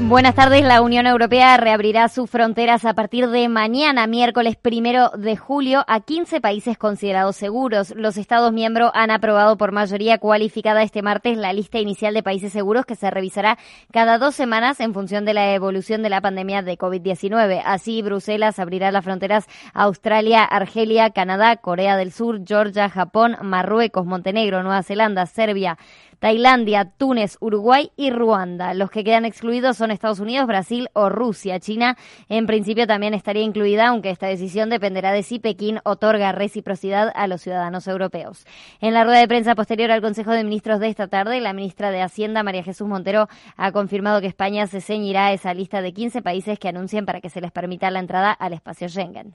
Buenas tardes. La Unión Europea reabrirá sus fronteras a partir de mañana, miércoles primero de julio, a 15 países considerados seguros. Los Estados miembros han aprobado por mayoría cualificada este martes la lista inicial de países seguros que se revisará cada dos semanas en función de la evolución de la pandemia de COVID-19. Así, Bruselas abrirá las fronteras a Australia, Argelia, Canadá, Corea del Sur, Georgia, Japón, Marruecos, Montenegro, Nueva Zelanda, Serbia, Tailandia, Túnez, Uruguay y Ruanda. Los que quedan excluidos son Estados Unidos, Brasil o Rusia. China, en principio, también estaría incluida, aunque esta decisión dependerá de si Pekín otorga reciprocidad a los ciudadanos europeos. En la rueda de prensa posterior al Consejo de Ministros de esta tarde, la ministra de Hacienda, María Jesús Montero, ha confirmado que España se ceñirá a esa lista de 15 países que anuncien para que se les permita la entrada al espacio Schengen.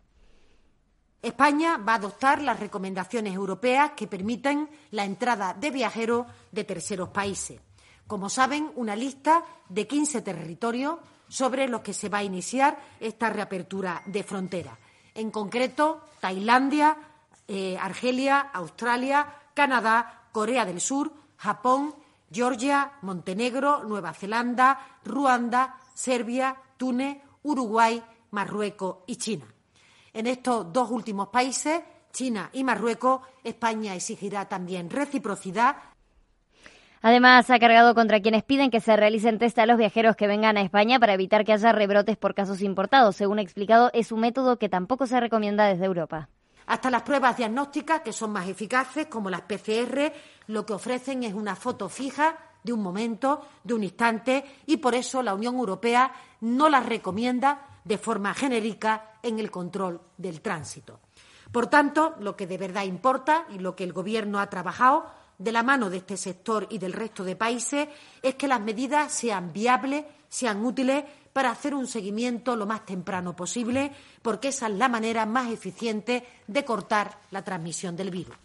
España va a adoptar las recomendaciones europeas que permiten la entrada de viajeros de terceros países. Como saben, una lista de 15 territorios sobre los que se va a iniciar esta reapertura de frontera. En concreto, Tailandia, eh, Argelia, Australia, Canadá, Corea del Sur, Japón, Georgia, Montenegro, Nueva Zelanda, Ruanda, Serbia, Túnez, Uruguay, Marruecos y China. En estos dos últimos países, China y Marruecos, España exigirá también reciprocidad Además, ha cargado contra quienes piden que se realicen test a los viajeros que vengan a España para evitar que haya rebrotes por casos importados. Según ha explicado, es un método que tampoco se recomienda desde Europa. Hasta las pruebas diagnósticas, que son más eficaces, como las PCR, lo que ofrecen es una foto fija de un momento, de un instante, y por eso la Unión Europea no las recomienda de forma genérica en el control del tránsito. Por tanto, lo que de verdad importa y lo que el Gobierno ha trabajado de la mano de este sector y del resto de países es que las medidas sean viables, sean útiles para hacer un seguimiento lo más temprano posible, porque esa es la manera más eficiente de cortar la transmisión del virus.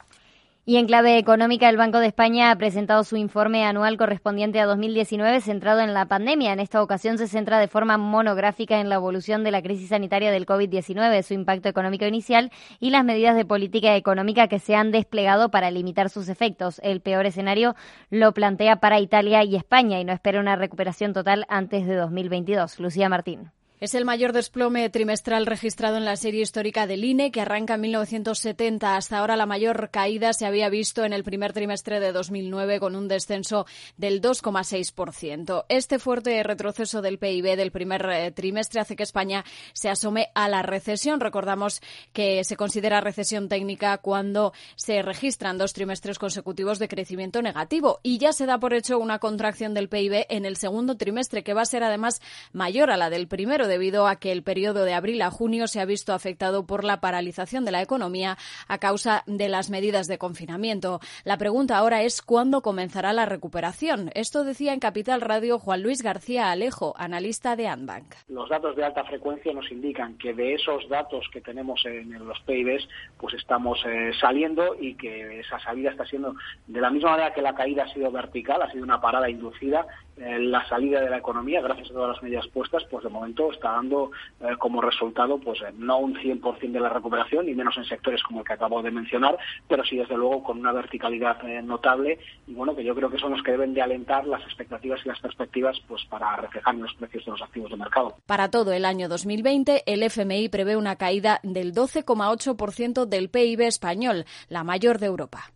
Y en clave económica, el Banco de España ha presentado su informe anual correspondiente a 2019 centrado en la pandemia. En esta ocasión se centra de forma monográfica en la evolución de la crisis sanitaria del COVID-19, su impacto económico inicial y las medidas de política económica que se han desplegado para limitar sus efectos. El peor escenario lo plantea para Italia y España y no espera una recuperación total antes de 2022. Lucía Martín. Es el mayor desplome trimestral registrado en la serie histórica del INE, que arranca en 1970. Hasta ahora la mayor caída se había visto en el primer trimestre de 2009 con un descenso del 2,6%. Este fuerte retroceso del PIB del primer eh, trimestre hace que España se asome a la recesión. Recordamos que se considera recesión técnica cuando se registran dos trimestres consecutivos de crecimiento negativo y ya se da por hecho una contracción del PIB en el segundo trimestre que va a ser además mayor a la del primero debido a que el periodo de abril a junio se ha visto afectado por la paralización de la economía a causa de las medidas de confinamiento. La pregunta ahora es cuándo comenzará la recuperación. Esto decía en Capital Radio Juan Luis García Alejo, analista de Anbank. Los datos de alta frecuencia nos indican que de esos datos que tenemos en los PIBs, pues estamos eh, saliendo y que esa salida está siendo de la misma manera que la caída ha sido vertical, ha sido una parada inducida eh, la salida de la economía, gracias a todas las medidas puestas, pues de momento está dando eh, como resultado pues eh, no un 100% de la recuperación, ni menos en sectores como el que acabo de mencionar, pero sí desde luego con una verticalidad notable y bueno, que yo creo que son los que deben de alentar las expectativas y las perspectivas pues para reflejar en los precios de los activos de mercado. Para todo el año 2020, el FMI prevé una caída del 12,8% del PIB español, la mayor de Europa.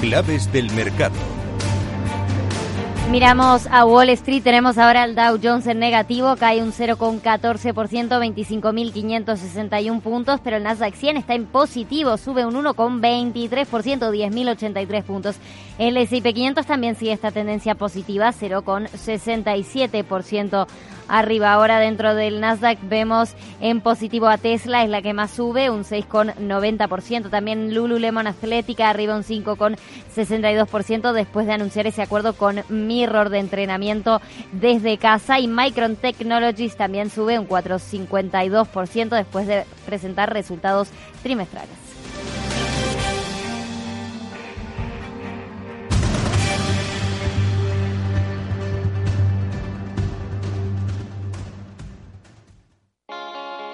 Claves del mercado. Miramos a Wall Street, tenemos ahora el Dow Jones en negativo, cae un 0,14%, 25.561 puntos, pero el Nasdaq 100 está en positivo, sube un 1,23%, 10.083 puntos. El S&P 500 también sigue esta tendencia positiva, 0,67% arriba. Ahora dentro del Nasdaq vemos en positivo a Tesla, es la que más sube, un 6,90%. También Lululemon Atlética arriba un 5,62% después de anunciar ese acuerdo con Mirror de entrenamiento desde casa. Y Micron Technologies también sube un 4,52% después de presentar resultados trimestrales.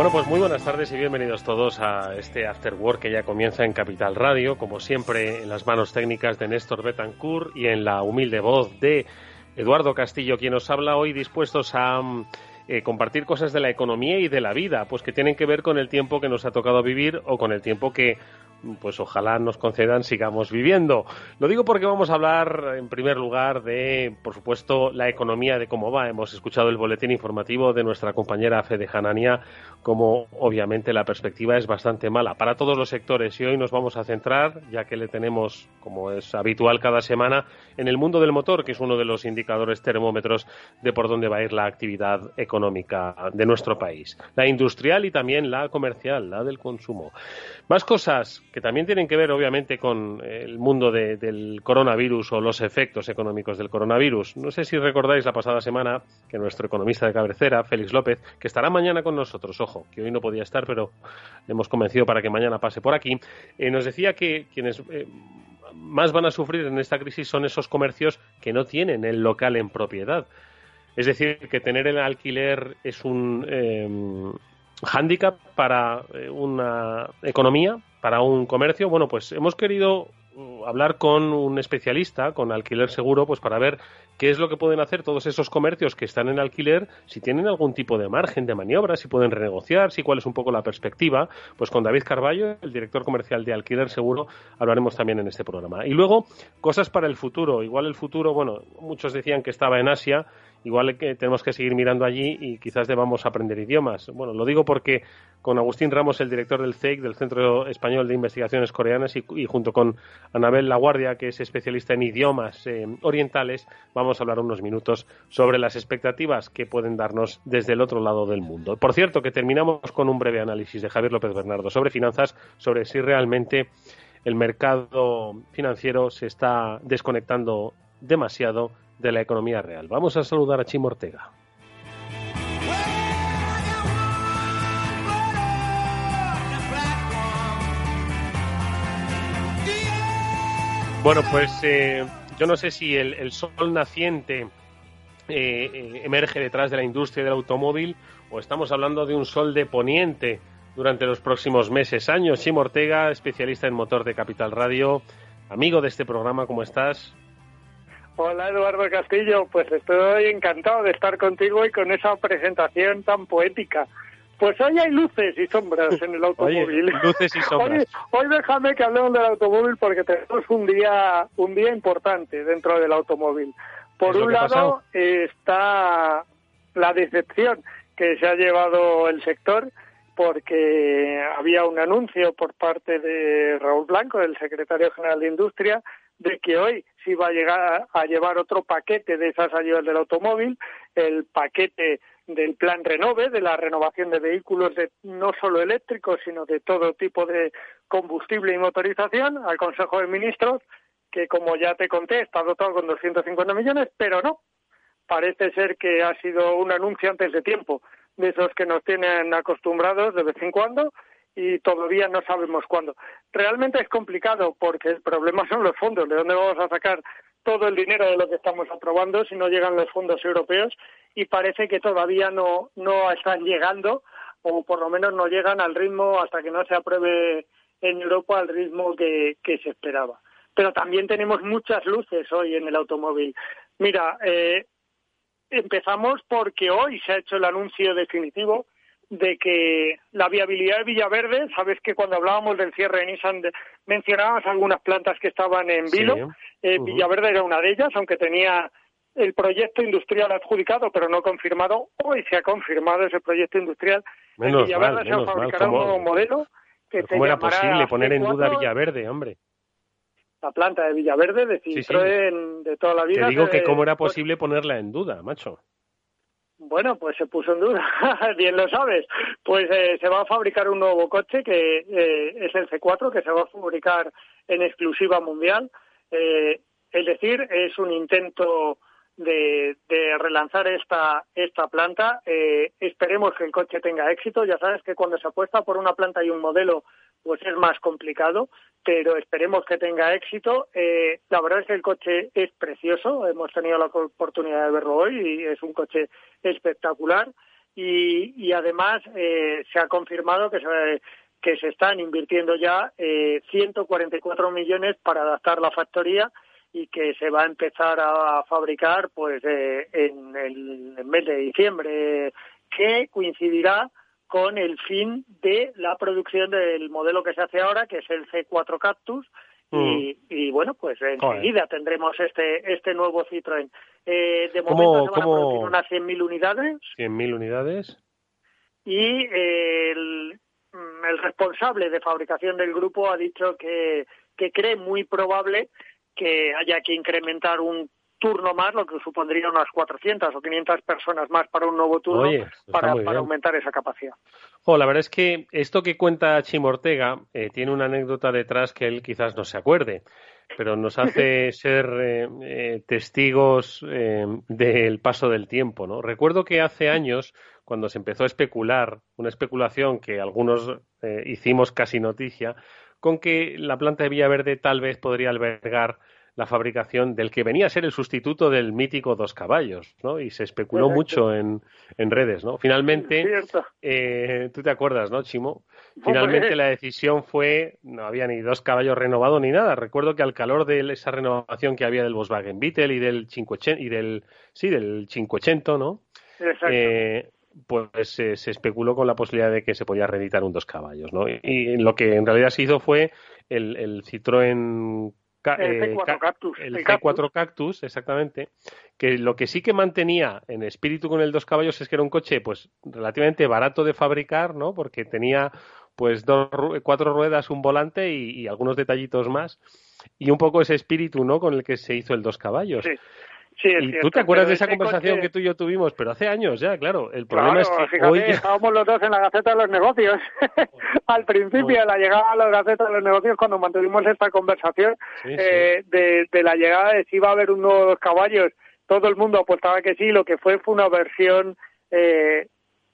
Bueno, pues muy buenas tardes y bienvenidos todos a este After Work que ya comienza en Capital Radio, como siempre en las manos técnicas de Néstor Betancourt y en la humilde voz de Eduardo Castillo, quien nos habla hoy dispuestos a eh, compartir cosas de la economía y de la vida, pues que tienen que ver con el tiempo que nos ha tocado vivir o con el tiempo que pues ojalá nos concedan sigamos viviendo. Lo digo porque vamos a hablar en primer lugar de, por supuesto, la economía de cómo va. Hemos escuchado el boletín informativo de nuestra compañera Fede Hanania, como obviamente la perspectiva es bastante mala para todos los sectores y hoy nos vamos a centrar, ya que le tenemos, como es habitual cada semana, en el mundo del motor, que es uno de los indicadores termómetros de por dónde va a ir la actividad económica de nuestro país. La industrial y también la comercial, la del consumo. Más cosas que también tienen que ver, obviamente, con el mundo del coronavirus o los efectos económicos del coronavirus. No sé si recordáis la pasada semana que nuestro economista de cabecera, Félix López, que estará mañana con nosotros, ojo, que hoy no podía estar, pero le hemos convencido para que mañana pase por aquí, eh, nos decía que quienes eh, más van a sufrir en esta crisis son esos comercios que no tienen el local en propiedad. Es decir, que tener el alquiler es un, eh, hándicap para eh, una economía, para un comercio. Bueno, pues hemos querido hablar con un especialista, con alquiler seguro, pues para ver qué es lo que pueden hacer todos esos comercios que están en alquiler, si tienen algún tipo de margen de maniobra, si pueden renegociar, si cuál es un poco la perspectiva. Pues con David Carballo, el director comercial de Alquiler Seguro, hablaremos también en este programa. Y luego, cosas para el futuro. Igual el futuro, bueno, muchos decían que estaba en Asia igual que tenemos que seguir mirando allí y quizás debamos aprender idiomas. Bueno, lo digo porque con Agustín Ramos, el director del CEIC, del Centro Español de Investigaciones Coreanas, y, junto con Anabel Laguardia, que es especialista en idiomas eh, orientales, vamos a hablar unos minutos sobre las expectativas que pueden darnos desde el otro lado del mundo. Por cierto, que terminamos con un breve análisis de Javier López Bernardo sobre finanzas, sobre si realmente el mercado financiero se está desconectando demasiado de la economía real. Vamos a saludar a Chimo Ortega. Bueno, pues eh, yo no sé si el, sol naciente eh, eh, emerge detrás de la industria del automóvil o estamos hablando de un sol de poniente durante los próximos meses, años. Chimo Ortega, especialista en motor de Capital Radio, amigo de este programa, ¿cómo estás? Hola Eduardo Castillo, pues estoy encantado de estar contigo y con esa presentación tan poética. Pues hoy hay luces y sombras en el automóvil. luces y sombras. Hoy, déjame que hablemos del automóvil porque tenemos un día, un día importante dentro del automóvil. Por un lado está la decepción que se ha llevado el sector porque había un anuncio por parte de Raúl Blanco, el secretario general de Industria, de que hoy se iba a llegar a llevar otro paquete de esas ayudas del automóvil, el paquete del plan Renove, de la renovación de vehículos de, no solo eléctricos, sino de todo tipo de combustible y motorización, al Consejo de Ministros, que como ya te conté, está dotado con 250 millones, pero no. Parece ser que ha sido un anuncio antes de tiempo, de esos que nos tienen acostumbrados de vez en cuando y todavía no sabemos cuándo. Realmente es complicado porque el problema son los fondos. ¿De dónde vamos a sacar todo el dinero de lo que estamos aprobando si no llegan los fondos europeos? Y parece que todavía no, no están llegando o por lo menos no llegan al ritmo hasta que no se apruebe en Europa al ritmo que, que se esperaba. Pero también tenemos muchas luces hoy en el automóvil. Mira, eh, empezamos porque hoy se ha hecho el anuncio definitivo de que la viabilidad de Villaverde, sabes que cuando hablábamos del cierre de Nissan mencionábamos algunas plantas que estaban en Vilo, eh, Villaverde era una de ellas, aunque tenía el proyecto industrial adjudicado pero no confirmado, hoy se ha confirmado ese proyecto industrial. Menos Villaverde se fabricará un nuevo modelo que ¿Cómo era posible poner en duda Villaverde, hombre? La planta de Villaverde de Citroën de toda la vida. Te digo que cómo era posible ponerla en duda, macho. Bueno, pues se puso en duda, bien lo sabes. Pues eh, se va a fabricar un nuevo coche que eh, es el C4, que se va a fabricar en exclusiva mundial. Eh, es decir, es un intento de, de relanzar esta, esta planta. esperemos que el coche tenga éxito. Ya sabes que cuando se apuesta por una planta y un modelo, pues es más complicado, pero esperemos que tenga éxito. Eh, la verdad es que el coche es precioso, hemos tenido la oportunidad de verlo hoy y es un coche espectacular y, y además eh, se ha confirmado que se, están invirtiendo ya eh, 144 millones para adaptar la factoría y que se va a empezar a, fabricar pues eh, en el mes de diciembre que coincidirá con el fin de la producción del modelo que se hace ahora, que es el C4 Cactus, y, mm. bueno, pues enseguida tendremos este este nuevo Citroën. Eh, de momento se van a producir unas 100.000 unidades. 100.000 unidades. Y el, el responsable de fabricación del grupo ha dicho que, que cree muy probable que haya que incrementar un turno más, lo que supondría unas 400 o 500 personas más para un nuevo turno para, aumentar esa capacidad. la verdad es que esto que cuenta Chim Ortega eh, tiene una anécdota detrás que él quizás no se acuerde, pero nos hace ser eh, eh, testigos del paso del tiempo. ¿no? Recuerdo que hace años, cuando se empezó a especular, una especulación que algunos hicimos casi noticia, con que la planta de Villaverde tal vez podría albergar la fabricación del que venía a ser el sustituto del mítico dos caballos, ¿no? Y se especuló mucho en, en, redes, ¿no? Finalmente, eh, tú te acuerdas, ¿no, Chimo? Finalmente la decisión fue, no había ni dos caballos renovados ni nada. Recuerdo que al calor de esa renovación que había del Volkswagen Beetle y del 580, y del, sí, del 580, ¿no? Eh, pues se especuló con la posibilidad de que se podía reeditar un dos caballos, ¿no? Y, lo que en realidad se hizo fue el, el Citroën el C4 Cactus. El, C4 Cactus, exactamente. Que lo que sí que mantenía en espíritu con el dos caballos es que era un coche, pues, relativamente barato de fabricar, ¿no? Porque tenía, pues, dos, cuatro ruedas, un volante y, algunos detallitos más. Y un poco ese espíritu, ¿no? Con el que se hizo el dos caballos. Sí y tú te acuerdas de esa conversación que tú y yo tuvimos, pero hace años ya, claro. El problema es que hoy estábamos los dos en la Gaceta de los Negocios. Al principio, de la llegada a la Gaceta de los Negocios, cuando mantuvimos esta conversación eh, De, de, la llegada de si iba a haber un nuevo dos caballos, todo el mundo apostaba que sí, lo que fue fue una versión eh,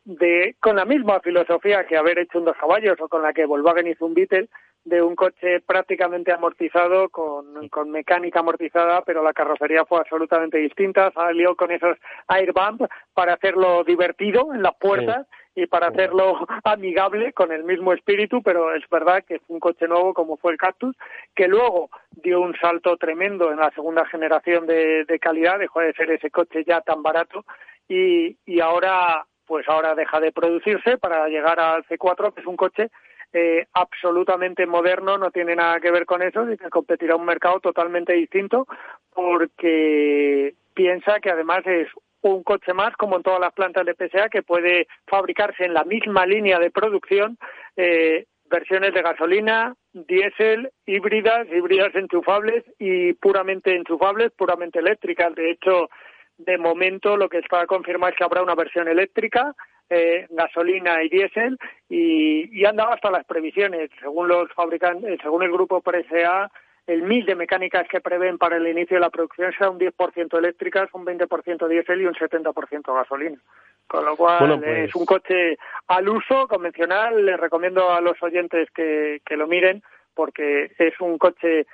de con la misma filosofía que haber hecho un dos caballos o con la que Volkswagen hizo un Beetle, de un coche prácticamente amortizado, con, con, mecánica amortizada, pero la carrocería fue absolutamente distinta. Salió con esos airbumps para hacerlo divertido en las puertas y para hacerlo amigable con el mismo espíritu, pero es verdad que fue un coche nuevo como fue el Cactus, que luego dio un salto tremendo en la segunda generación de, de calidad, dejó de ser ese coche ya tan barato y, y ahora pues ahora deja de producirse para llegar al C4, que es un coche eh, absolutamente moderno, no tiene nada que ver con eso, y que competirá un mercado totalmente distinto porque piensa que además es un coche más, como en todas las plantas de PSA, que puede fabricarse en la misma línea de producción eh, versiones de gasolina, diésel, híbridas, híbridas enchufables y puramente enchufables, puramente eléctricas. De hecho, de momento lo que está confirmado es que habrá una versión eléctrica, eh, gasolina y diésel, y, y han dado hasta las previsiones. Según los fabricantes, según el grupo PSA, el mil de mecánicas que prevén para el inicio de la producción será un 10% eléctricas, un 20% diésel y un 70% gasolina. Con lo cual es un pues coche al uso convencional. Les recomiendo a los oyentes que, que lo miren porque es un coche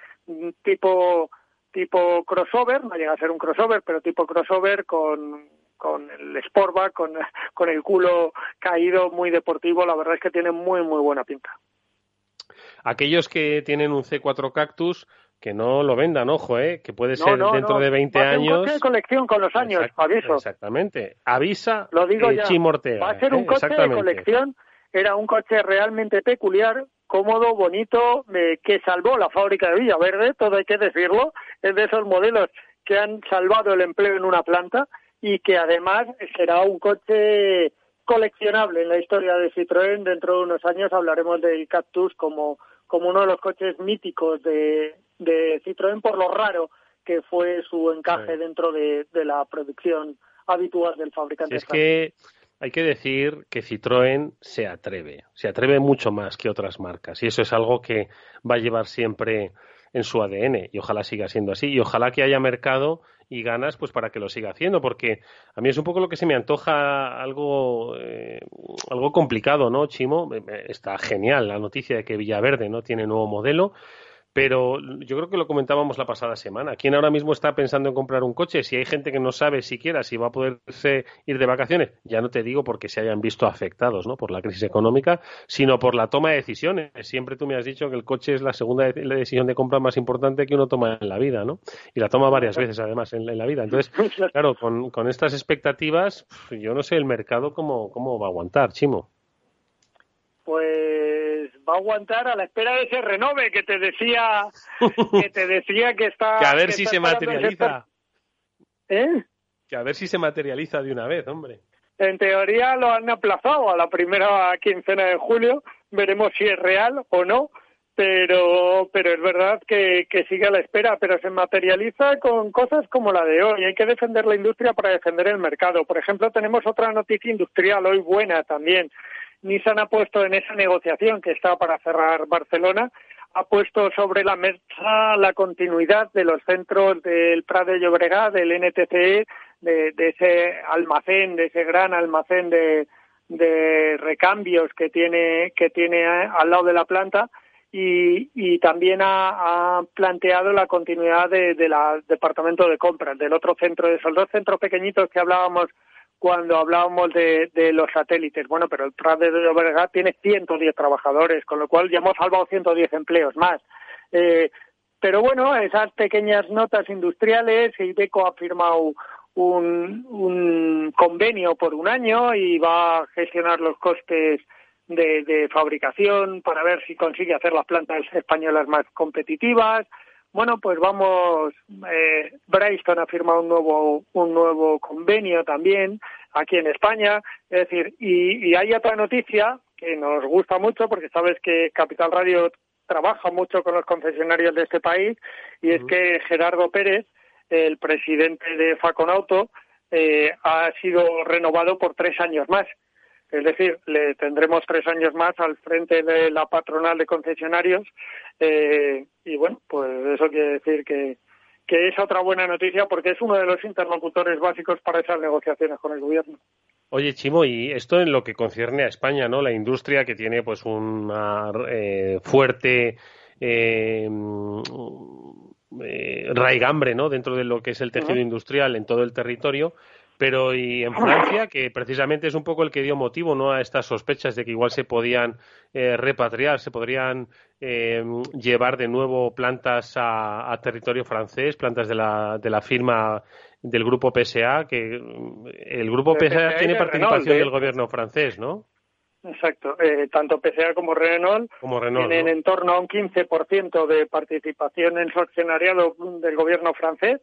tipo tipo crossover, no llega a ser un crossover, pero tipo crossover con, con el Sportback, con, con el culo caído, muy deportivo. La verdad es que tiene muy, muy buena pinta. Aquellos que tienen un C4 Cactus, que no lo vendan, ojo, ¿eh? que puede ser dentro de 20 Va a ser años. Un coche de colección con los años, aviso. Exactamente. Avisa Lo digo eh, ya. Ortega, Va a ser un ¿eh? coche de colección. Era un coche realmente peculiar, cómodo, bonito, eh, que salvó la fábrica de Villaverde, todo hay que decirlo. Es de esos modelos que han salvado el empleo en una planta y que además será un coche coleccionable en la historia de Citroën. Dentro de unos años hablaremos del Cactus como, como uno de los coches míticos de, de Citroën por lo raro que fue su encaje Sí. dentro de, de la producción habitual del fabricante. Si es que hay que decir que Citroën se atreve, se atreve mucho más que otras marcas y eso es algo que va a llevar siempre en su ADN y ojalá siga siendo así y ojalá que haya mercado y ganas pues para que lo siga haciendo porque a mí es un poco lo que se me antoja algo eh, algo complicado no Chimo Eh, eh, está genial la noticia de que Villaverde no tiene nuevo modelo pero yo creo que lo comentábamos la pasada semana. ¿Quién ahora mismo está pensando en comprar un coche? Si hay gente que no sabe siquiera si va a poderse ir de vacaciones, ya no te digo porque se hayan visto afectados ¿no? por la crisis económica, sino por la toma de decisiones. Siempre tú me has dicho que el coche es la segunda de- la decisión de compra más importante que uno toma en la vida, ¿no? Y la toma varias veces además en, en la vida. Entonces, claro, con, con estas expectativas, yo no sé el mercado cómo, cómo va a aguantar, Chimo. Pues va a aguantar a la espera de ese renove que te decía que te decía que está Que a ver que si se materializa. ¿Eh? Que a ver si se materializa de una vez, hombre. En teoría lo han aplazado a la primera quincena de julio. Veremos si es real o no. Pero, pero es verdad que, que sigue a la espera, pero se materializa con cosas como la de hoy. Hay que defender la industria para defender el mercado. Por ejemplo, tenemos otra noticia industrial hoy buena también. Nissan ha puesto en esa negociación que está para cerrar Barcelona, ha puesto sobre la mesa la continuidad de los centros del Prat de Llobregat, del NTCE, de, de ese almacén, de ese gran almacén de, de recambios que tiene, que tiene al lado de la planta y, y también ha, planteado la continuidad de- del departamento de compras, del otro centro, de esos dos centros pequeñitos que hablábamos cuando hablábamos de, de los satélites. Bueno, pero el Prat de Llobregat tiene 110 trabajadores, con lo cual ya hemos salvado 110 empleos más. Eh, pero bueno, esas pequeñas notas industriales, Ibeco ha firmado un, un convenio por un año y va a gestionar los costes de, de fabricación para ver si consigue hacer las plantas españolas más competitivas. Bueno, pues vamos, eh, Bryston ha firmado un nuevo, un nuevo convenio también aquí en España. Es decir, y, y hay otra noticia que nos gusta mucho porque sabes que Capital Radio trabaja mucho con los concesionarios de este país y es que Gerardo Pérez, el presidente de Faconauto, eh, ha sido renovado por tres años más. Es decir, le tendremos tres años más al frente de la patronal de concesionarios eh, y bueno, pues eso quiere decir que, que es otra buena noticia porque es uno de los interlocutores básicos para esas negociaciones con el gobierno. Oye, Chimo, y esto en lo que concierne a España, ¿no? La industria que tiene pues una eh, fuerte eh, mm, eh, raigambre, ¿no? Dentro de lo que es el tejido industrial en todo el territorio. Pero y en Francia, que precisamente es un poco el que dio motivo ¿no? a estas sospechas de que igual se podían eh, repatriar, se podrían eh, llevar de nuevo plantas a, a territorio francés, plantas de la, de la firma del grupo PSA, que mm, el grupo PSA tiene participación Renault, del gobierno francés, ¿no? Exacto. Eh, tanto PSA como Renault Como Renault. tienen ¿no? en torno a un 15% de participación en su accionariado del gobierno francés.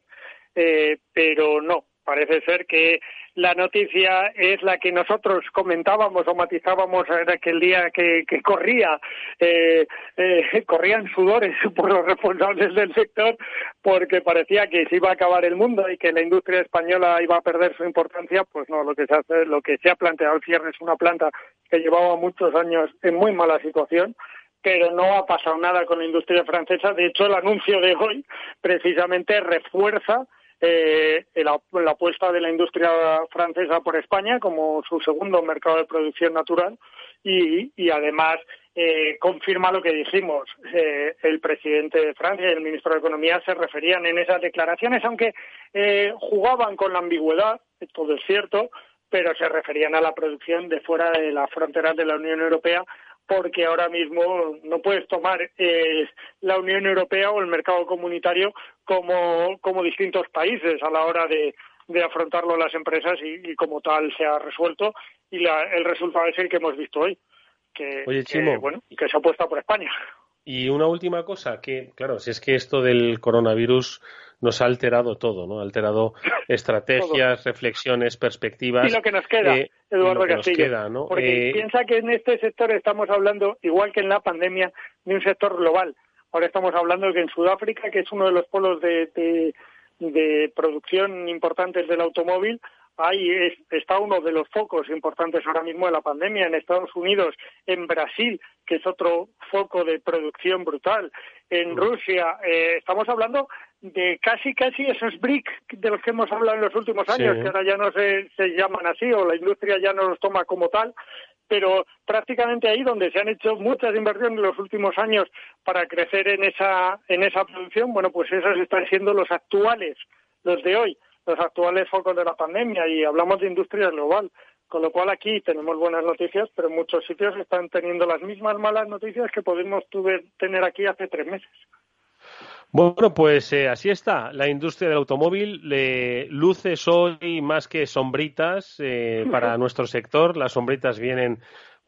pero no, parece ser que la noticia es la que nosotros comentábamos o matizábamos en aquel día que, corría, eh, eh, corrían sudores por los responsables del sector porque parecía que se iba a acabar el mundo y que la industria española iba a perder su importancia, pues no, lo que se hace, lo que se ha planteado el cierre es una planta que llevaba muchos años en muy mala situación, pero no ha pasado nada con la industria francesa. De hecho, el anuncio de hoy precisamente refuerza eh, la, apuesta de la industria francesa por España como su segundo mercado de producción natural y, además eh, confirma lo que dijimos. Eh, el presidente de Francia y el ministro de Economía se referían en esas declaraciones, aunque eh, jugaban con la ambigüedad, todo es cierto, pero se referían a la producción de fuera de las fronteras de la Unión Europea porque ahora mismo no puedes tomar eh, la Unión Europea o el mercado comunitario como, como distintos países a la hora de, de afrontarlo las empresas y, como tal se ha resuelto y el resultado es el que hemos visto hoy que, Oye, bueno que se apuesta por España y una última cosa que claro si es que esto del coronavirus nos ha alterado todo, ¿no? Ha alterado estrategias, reflexiones, perspectivas. Y lo que nos queda, eh, Eduardo Castillo. Porque eh, piensa que en este sector estamos hablando, igual que en la pandemia, de un sector global. Ahora estamos hablando de que en Sudáfrica, que es uno de los polos de, de producción importantes del automóvil, ahí está uno de los focos importantes ahora mismo de la pandemia en Estados Unidos, en Brasil, que es otro foco de producción brutal, en mm. Rusia. Eh, estamos hablando de casi, casi esos BRIC de los que hemos hablado en los últimos años, que ahora ya no se, se llaman así o la industria ya no los toma como tal, pero prácticamente ahí donde se han hecho muchas inversiones en los últimos años para crecer en esa, en esa producción, bueno, pues esos están siendo los actuales, los de hoy los actuales focos de la pandemia y hablamos de industria global. Con lo cual aquí tenemos buenas noticias, pero en muchos sitios están teniendo las mismas malas noticias que podemos tener aquí hace tres meses. Bueno, pues eh, así está. La industria del automóvil le luce hoy más que sombritas eh, para nuestro sector. Las sombritas vienen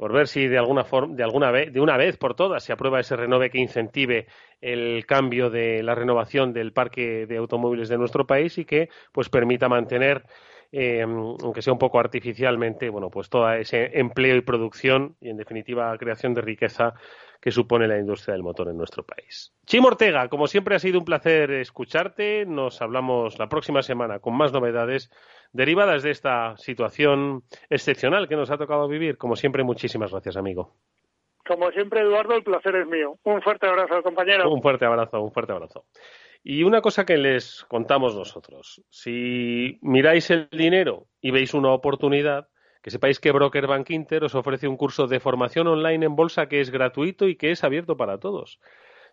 por ver si de alguna forma, de alguna vez, de una vez por todas se aprueba ese renove que incentive el cambio de la renovación del parque de automóviles de nuestro país y que pues permita mantener eh, aunque sea un poco artificialmente, bueno, pues todo ese empleo y producción y, en definitiva, creación de riqueza que supone la industria del motor en nuestro país. Chimo Ortega, como siempre ha sido un placer escucharte. Nos hablamos la próxima semana con más novedades derivadas de esta situación excepcional que nos ha tocado vivir. Como siempre, muchísimas gracias, amigo. Como siempre, Eduardo, el placer es mío. Un fuerte abrazo, compañero. Un fuerte abrazo, un fuerte abrazo. Y una cosa que les contamos nosotros, si miráis el dinero y veis una oportunidad, que sepáis que Broker Bank Inter os ofrece un curso de formación online en bolsa que es gratuito y que es abierto para todos.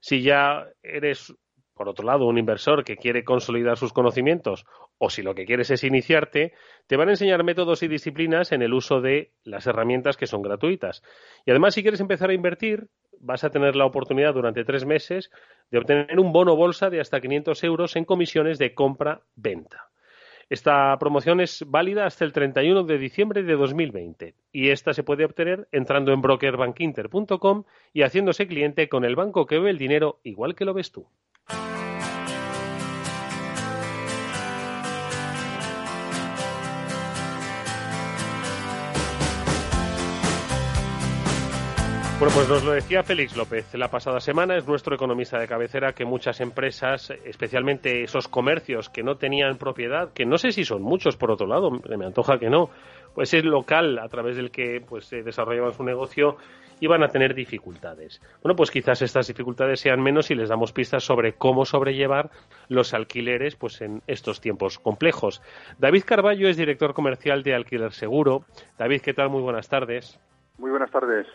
Si ya eres por otro lado, un inversor que quiere consolidar sus conocimientos o si lo que quieres es iniciarte, te van a enseñar métodos y disciplinas en el uso de las herramientas que son gratuitas. Y además, si quieres empezar a invertir, vas a tener la oportunidad durante tres meses de obtener un bono bolsa de hasta 500 euros en comisiones de compra-venta. Esta promoción es válida hasta el 31 de diciembre de 2020 y esta se puede obtener entrando en brokerbankinter.com y haciéndose cliente con el banco que ve el dinero igual que lo ves tú. Bueno, pues nos lo decía Félix López la pasada semana, es nuestro economista de cabecera, que muchas empresas, especialmente esos comercios que no tenían propiedad, que no sé si son muchos por otro lado, me antoja que no, pues el local a través del que pues se desarrollaban su negocio iban a tener dificultades. Bueno, pues quizás estas dificultades sean menos si les damos pistas sobre cómo sobrellevar los alquileres pues en estos tiempos complejos. David Carballo es director comercial de Alquiler Seguro. David, ¿qué tal? Muy buenas tardes. Muy buenas tardes.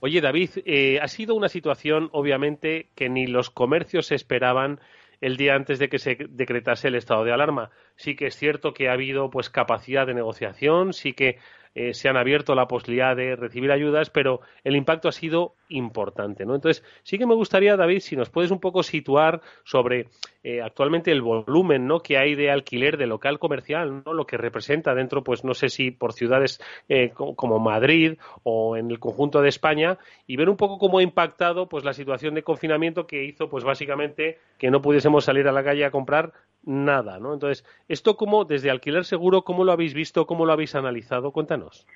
Oye, David, eh, ha sido una situación, obviamente, que ni los comercios esperaban el día antes de que se decretase el estado de alarma. Sí que es cierto que ha habido pues capacidad de negociación, sí que eh, se han abierto la posibilidad de recibir ayudas, pero el impacto ha sido importante, ¿no? Entonces, sí que me gustaría, David, si nos puedes un poco situar sobre eh, actualmente el volumen, ¿no? Que hay de alquiler de local comercial, ¿no? Lo que representa dentro, pues no sé si por ciudades eh, como Madrid o en el conjunto de España y ver un poco cómo ha impactado, pues la situación de confinamiento que hizo, pues básicamente que no pudiésemos salir a la calle a comprar nada, ¿no? Entonces, esto como desde alquiler seguro, ¿cómo lo habéis visto? ¿Cómo lo habéis analizado? Cuéntanos.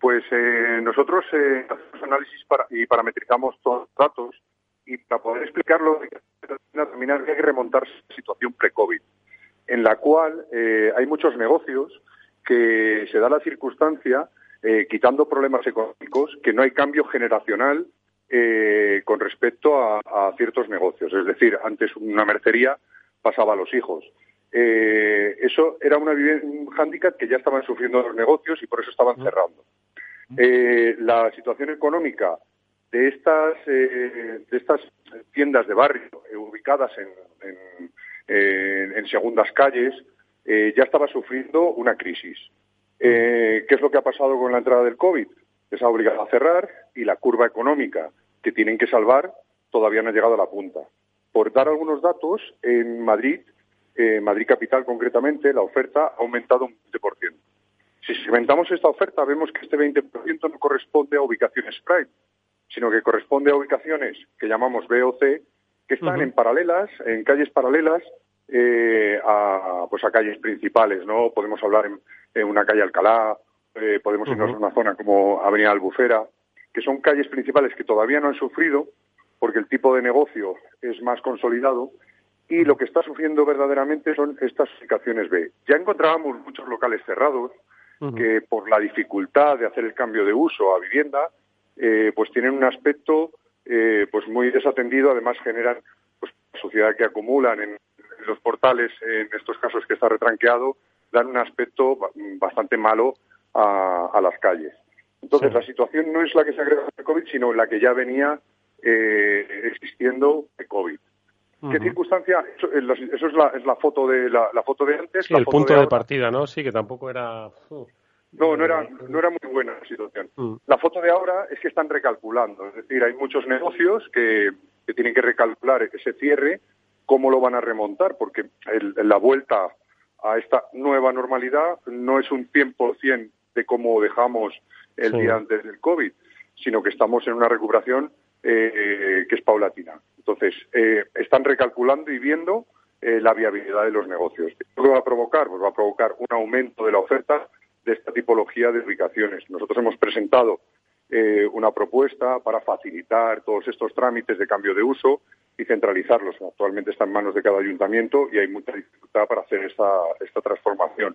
Pues eh, nosotros eh, hacemos análisis y parametrizamos todos los datos y para poder explicarlo hay que remontarse a la situación pre-COVID, en la cual eh, hay muchos negocios que se da la circunstancia, quitando problemas económicos, que no hay cambio generacional con respecto a, ciertos negocios. Es decir, antes una mercería pasaba a los hijos. eso era una, un hándicap que ya estaban sufriendo los negocios y por eso estaban cerrando. Eh, la situación económica de estas, eh, de estas tiendas de barrio eh, ubicadas en, en, segundas calles ya estaba sufriendo una crisis. ¿Qué es lo que ha pasado con la entrada del COVID? Les ha obligado a cerrar y la curva económica que tienen que salvar todavía no ha llegado a la punta. Por dar algunos datos, en Madrid, Madrid Capital concretamente, la oferta ha aumentado un 20%. Si segmentamos esta oferta, vemos que este 20% no corresponde a ubicaciones prime, sino que corresponde a ubicaciones que llamamos B o C, que están en paralelas, en calles paralelas eh, a, pues a calles principales, ¿no? Podemos hablar en, una calle Alcalá, eh, podemos irnos a una zona como Avenida Albufera, que son calles principales que todavía no han sufrido porque el tipo de negocio es más consolidado y lo que está sufriendo verdaderamente son estas ubicaciones B. Ya encontrábamos muchos locales cerrados, que por la dificultad de hacer el cambio de uso a vivienda, eh, pues tienen un aspecto eh, pues muy desatendido, además generan pues suciedad que acumulan en, los portales, en estos casos que está retranqueado, dan un aspecto bastante malo a, las calles. Entonces, la situación no es la que se agrega de COVID, sino la que ya venía eh, existiendo de COVID. ¿Qué circunstancia? Eso, es, la, es, la, foto de la, foto de antes. el punto de, partida, ¿no? Sí, que tampoco era. Uh, no, no era, no era muy buena la situación. Mm. La foto de ahora es que están recalculando, es decir, hay muchos negocios que, que tienen que recalcular ese cierre, cómo lo van a remontar, porque la vuelta a esta nueva normalidad no es un 100% de cómo dejamos el día antes del COVID, sino que estamos en una recuperación eh, que es paulatina. Entonces, eh, están recalculando y viendo eh, la viabilidad de los negocios. ¿Qué va a provocar? Pues va a provocar un aumento de la oferta de esta tipología de ubicaciones. Nosotros hemos presentado una propuesta para facilitar todos estos trámites de cambio de uso y centralizarlos. Actualmente está en manos de cada ayuntamiento y hay mucha dificultad para hacer esta, esta transformación.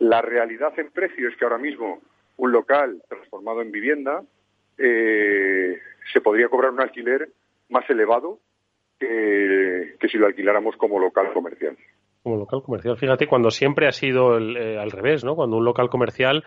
La realidad en precio es que ahora mismo un local transformado en vivienda eh, se podría cobrar un alquiler más elevado que, si lo alquiláramos como local comercial. Como local comercial. Fíjate, cuando siempre ha sido eh, al revés, ¿no? Cuando un local comercial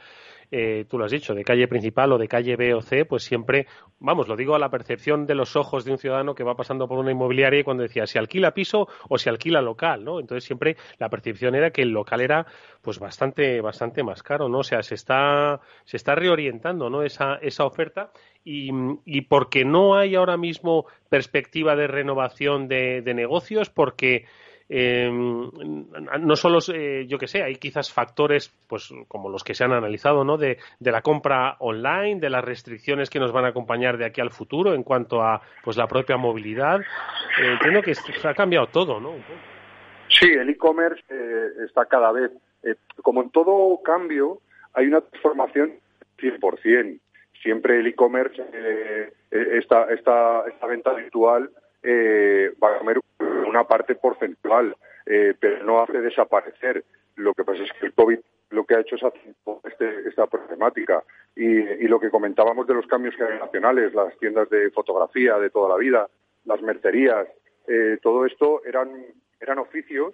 eh, tú lo has dicho, de calle principal o de calle B o C, pues siempre, vamos, lo digo a la percepción de los ojos de un ciudadano que va pasando por una inmobiliaria y cuando decía si alquila piso o si alquila local, ¿no? Entonces siempre la percepción era que el local era pues bastante, bastante más caro, ¿no? O sea, se está, se está reorientando, ¿no? Esa, esa oferta y, y porque no hay ahora mismo perspectiva de renovación de, de negocios, porque eh, no solo, eh, yo que sé, hay quizás factores, pues como los que se han analizado, ¿no? De, la compra online, de las restricciones que nos van a acompañar de aquí al futuro en cuanto a, pues la propia movilidad. Eh, entiendo que se ha cambiado todo, ¿no? Sí, el e-commerce eh, está cada vez, como en todo cambio, hay una transformación 100%. Siempre el e-commerce, esta, esta, esta venta virtual, va a comer una parte porcentual, eh, pero no hace desaparecer. Lo que pasa es que el COVID lo que ha hecho es este, esta problemática. Y, lo que comentábamos de los cambios generacionales, las tiendas de fotografía de toda la vida, las mercerías, eh, todo esto eran, eran oficios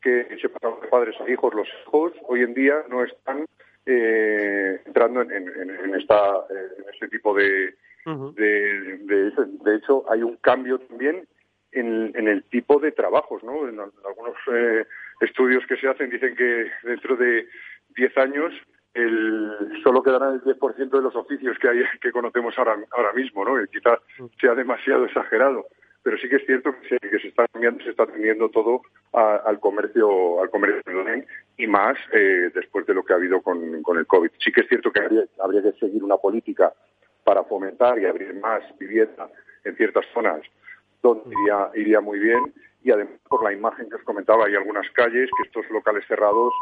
que se pasaban de padres a hijos. Los hijos hoy en día no están eh, entrando en, en, esta, en este tipo de, de, de, de, hecho, hay un cambio también en, el tipo de trabajos, ¿no? En, algunos eh, estudios que se hacen dicen que dentro de 10 años el, solo quedará el 10% de los oficios que hay que conocemos ahora, ahora mismo, ¿no? Que quizás sea demasiado exagerado, pero sí que es cierto que se, que se está cambiando, se está atendiendo todo al comercio, al comercio y más eh, después de lo que ha habido con, con el COVID. Sí que es cierto que habría, habría que seguir una política para fomentar y abrir más vivienda en ciertas zonas donde iría, iría muy bien y además por la imagen que os comentaba, hay algunas calles que estos locales cerrados,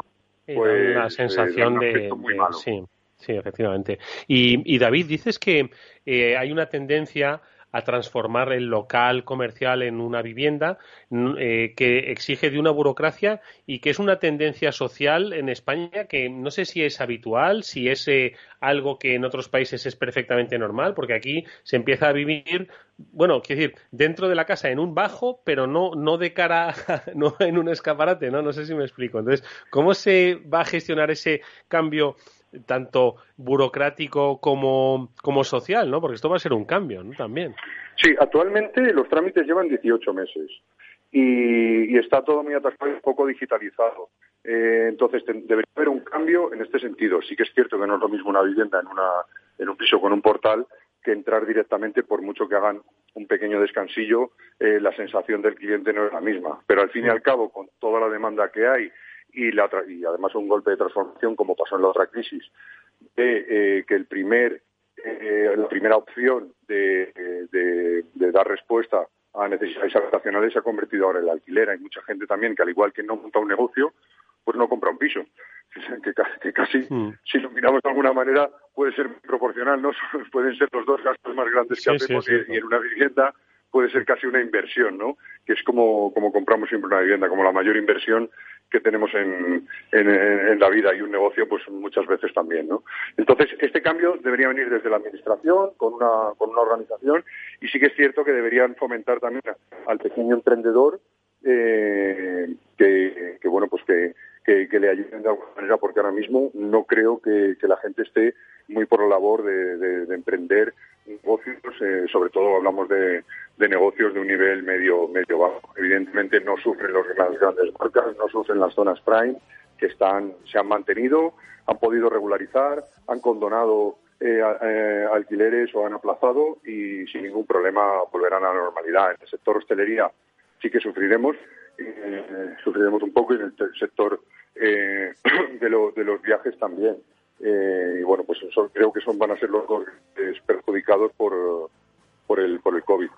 pues la sensación de, sí, sí, efectivamente. Y, y David, dices que eh, hay una tendencia a transformar el local comercial en una vivienda eh, que exige de una burocracia y que es una tendencia social en España que no sé si es habitual, si es eh, algo que en otros países es perfectamente normal, porque aquí se empieza a vivir, bueno, quiero decir, dentro de la casa en un bajo, pero no, no de cara, no en un escaparate, ¿no? No sé si me explico. Entonces, ¿cómo se va a gestionar ese cambio tanto burocrático como, como social, ¿no? Porque esto va a ser un cambio, ¿no? También. Sí, actualmente los trámites llevan 18 meses y, está todo muy atascado y un poco digitalizado. Eh, entonces, debería haber un cambio en este sentido. Sí que es cierto que no es lo mismo una vivienda en, una, en un piso con un portal que entrar directamente, por mucho que hagan un pequeño descansillo, eh, la sensación del cliente no es la misma. Pero al fin y al cabo, con toda la demanda que hay y, la, y además un golpe de transformación como pasó en la otra crisis, de eh, que el primer, eh, la primera opción de, dar respuesta a necesidades habitacionales se ha convertido ahora en la alquiler. Hay mucha gente también que, al igual que no monta un negocio, pues no compra un piso. Que, casi, hmm. si lo miramos de alguna manera, puede ser proporcional, ¿no? Pueden ser los dos gastos más grandes que hacemos y, en una vivienda puede ser casi una inversión, ¿no? Que es como, como compramos siempre una vivienda, como la mayor inversión que tenemos en, en, la vida y un negocio, pues muchas veces también, ¿no? Entonces, este cambio debería venir desde la administración, con una, con una organización, y sí que es cierto que deberían fomentar también al pequeño emprendedor eh, que, bueno, pues que, que, le ayuden de alguna manera, porque ahora mismo no creo que, la gente esté muy por la labor de, emprender negocios, eh, sobre todo hablamos de, negocios de un nivel medio medio bajo. Evidentemente no sufren los, las grandes marcas, no sufren las zonas prime, que están se han mantenido, han podido regularizar, han condonado eh, eh, alquileres o han aplazado y sin ningún problema volverán a la normalidad. En el sector hostelería sí que sufriremos, sufriremos un poco y en el sector eh, de, de, los viajes también. Eh, y bueno, pues creo que son van a ser los perjudicados por, por, el, por el COVID.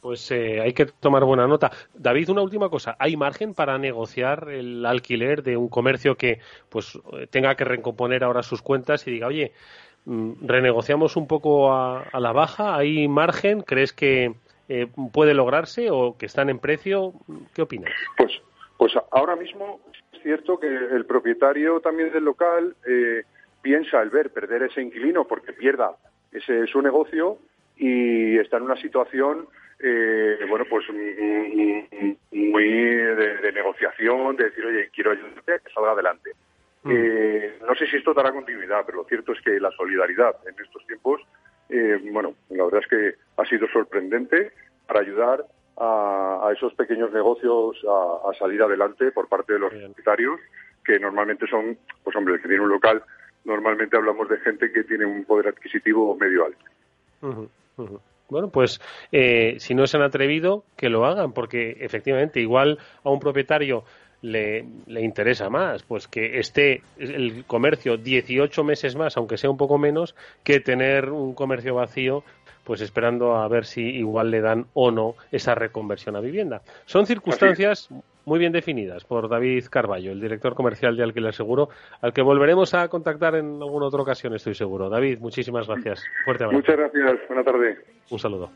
pues eh, hay que tomar buena nota. David, una última cosa. ¿Hay margen para negociar el alquiler de un comercio que pues tenga que recomponer ahora sus cuentas y diga, oye, mm, renegociamos un poco a, a la baja? ¿Hay margen? ¿Crees que puede lograrse o que están en precio? ¿Qué opinas? Pues, pues ahora mismo cierto que el propietario también del local eh, piensa al ver perder ese inquilino porque pierda ese su negocio y está en una situación eh, bueno pues muy de, negociación de decir oye quiero ayudarte a que salga adelante mm. eh, no sé si esto dará continuidad pero lo cierto es que la solidaridad en estos tiempos bueno la verdad es que ha sido sorprendente para ayudar a, esos pequeños negocios a, salir adelante por parte de los propietarios, que normalmente son, pues hombre, el que tiene un local, normalmente hablamos de gente que tiene un poder adquisitivo medio alto. Bueno, pues eh, si no se han atrevido, que lo hagan, porque efectivamente igual a un propietario le, le, interesa más, pues que esté el comercio 18 meses más, aunque sea un poco menos, que tener un comercio vacío pues esperando a ver si igual le dan o no esa reconversión a vivienda. Son circunstancias muy bien definidas por David Carballo, el director comercial de Alquiler Seguro, al que volveremos a contactar en alguna otra ocasión, estoy seguro. David, muchísimas gracias. Fuerte abrazo. Muchas gracias. Buenas tardes. Un saludo.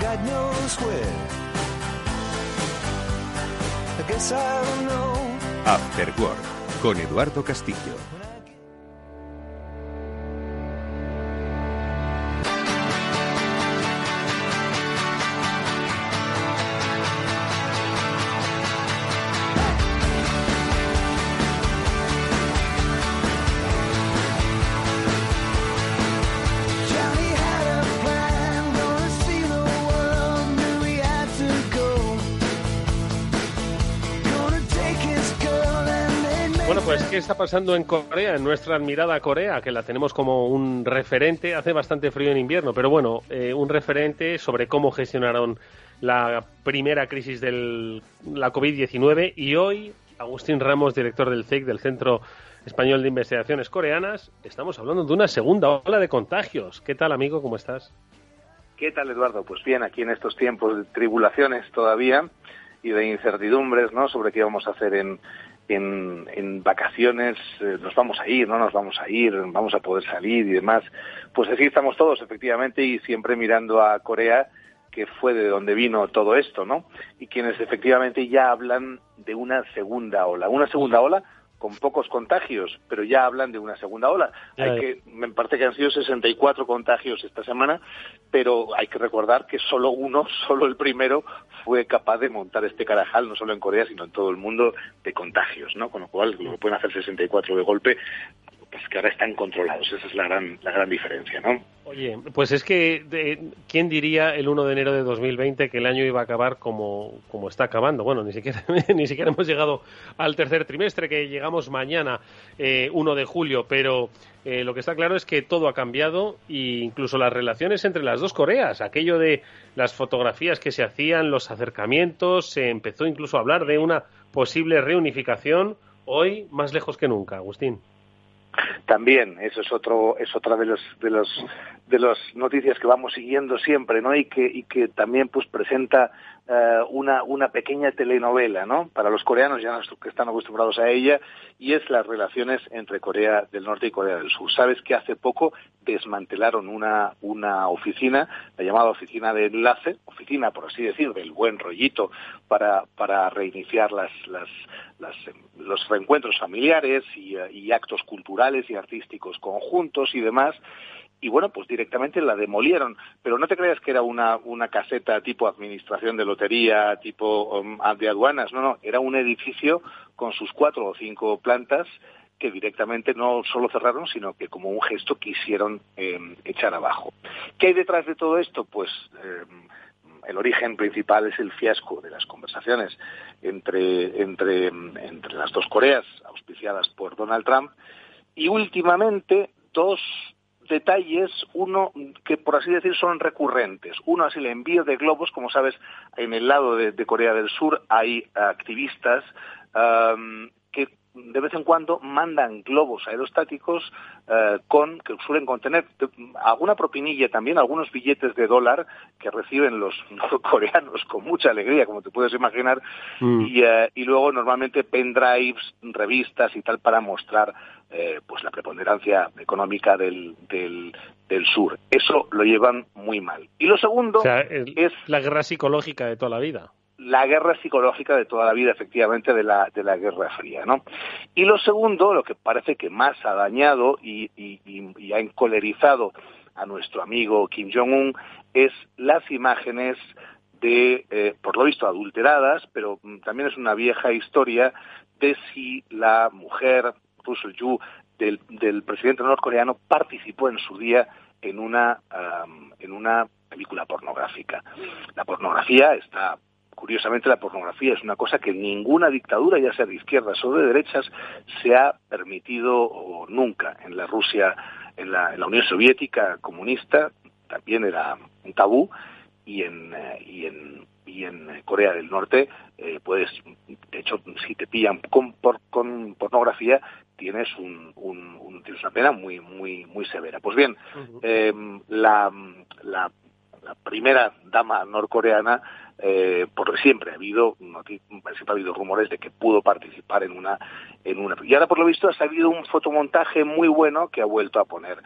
God knows where. After Work con Eduardo Castillo. ¿Qué está pasando en Corea, en nuestra admirada Corea, que la tenemos como un referente? Hace bastante frío en invierno, pero bueno, eh, un referente sobre cómo gestionaron la primera crisis de la COVID-19 y hoy Agustín Ramos, director del CEIC, del Centro Español de Investigaciones Coreanas, estamos hablando de una segunda ola de contagios. ¿Qué tal, amigo? ¿Cómo estás? ¿Qué tal, Eduardo? Pues bien, aquí en estos tiempos de tribulaciones todavía y de incertidumbres, ¿no? Sobre qué vamos a hacer en, en, vacaciones, eh, nos vamos a ir, no nos vamos a ir, vamos a poder salir y demás. Pues así estamos todos, efectivamente, y siempre mirando a Corea, que fue de donde vino todo esto, ¿no? Y quienes efectivamente ya hablan de una segunda ola. Una segunda ola con pocos contagios, pero ya hablan de una segunda ola. Hay que, me parece que han sido 64 contagios esta semana, pero hay que recordar que solo uno, solo el primero, fue capaz de montar este carajal, no solo en Corea, sino en todo el mundo, de contagios, ¿no? Con lo cual, lo pueden hacer 64 de golpe, pues que ahora están controlados. Esa es la gran, la gran diferencia, ¿no? Oye, pues es que, ¿quién diría el 1 de enero de 2020 que el año iba a acabar como, como está acabando? Bueno, ni siquiera, ni siquiera hemos llegado al tercer trimestre, que llegamos mañana, eh, 1 de julio, pero eh, lo que está claro es que todo ha cambiado e incluso las relaciones entre las dos Coreas, aquello de las fotografías que se hacían, los acercamientos, se empezó incluso a hablar de una posible reunificación, hoy más lejos que nunca, Agustín. También, eso es otro, es otra de los, de los, de las noticias que vamos siguiendo siempre, ¿no? Y que, y que también pues presenta eh, una, una pequeña telenovela, ¿no? Para los coreanos ya que están acostumbrados a ella, y es las relaciones entre Corea del Norte y Corea del Sur. Sabes que hace poco desmantelaron una, una oficina, la llamada oficina de enlace, oficina, por así decir, del buen rollito, para, para reiniciar las, las, las, los reencuentros familiares y, y actos culturales y artísticos conjuntos y demás y bueno, pues directamente la demolieron. Pero no te creas que era una, una caseta tipo administración de lotería, tipo um, de aduanas, no, no, era un edificio con sus cuatro o cinco plantas que directamente no solo cerraron, sino que como un gesto quisieron em, echar abajo. ¿Qué hay detrás de todo esto? Pues em, el origen principal es el fiasco de las conversaciones entre, entre, entre las dos Coreas, auspiciadas por Donald Trump, y últimamente dos detalles, uno que por así decir son recurrentes. Uno es el envío de globos, como sabes, en el lado de, Corea del Sur hay activistas que de vez en cuando mandan globos aerostáticos eh, con que suelen contener alguna propinilla también, algunos billetes de dólar que reciben los coreanos con mucha alegría, como te puedes imaginar, mm. y, eh, y, luego normalmente pendrives, revistas y tal para mostrar eh, pues la preponderancia económica del, del, del, sur. Eso lo llevan muy mal. Y lo segundo es la guerra psicológica de toda la vida la guerra psicológica de toda la vida, efectivamente, de la, de la Guerra Fría, ¿no? Y lo segundo, lo que parece que más ha dañado y, y, ha encolerizado a nuestro amigo Kim Jong-un es las imágenes de, eh, por lo visto, adulteradas, pero mm, también es una vieja historia de si la mujer, Russell Yu, del, del presidente norcoreano, participó en su día en una, en una película pornográfica. La pornografía está Curiosamente, la pornografía es una cosa que ninguna dictadura, ya sea de izquierdas o de derechas, se ha permitido nunca. En la Rusia, en la, Unión Soviética comunista, también era un tabú, y en, eh, y en, y en Corea del Norte, eh, puedes, de hecho, si te pillan con, con pornografía, tienes un, tienes una pena muy muy muy severa. Pues bien, eh, la, la, la primera dama norcoreana eh, por siempre ha habido siempre ha habido rumores de que pudo participar en una en una y ahora por lo visto ha salido un fotomontaje muy bueno que ha vuelto a poner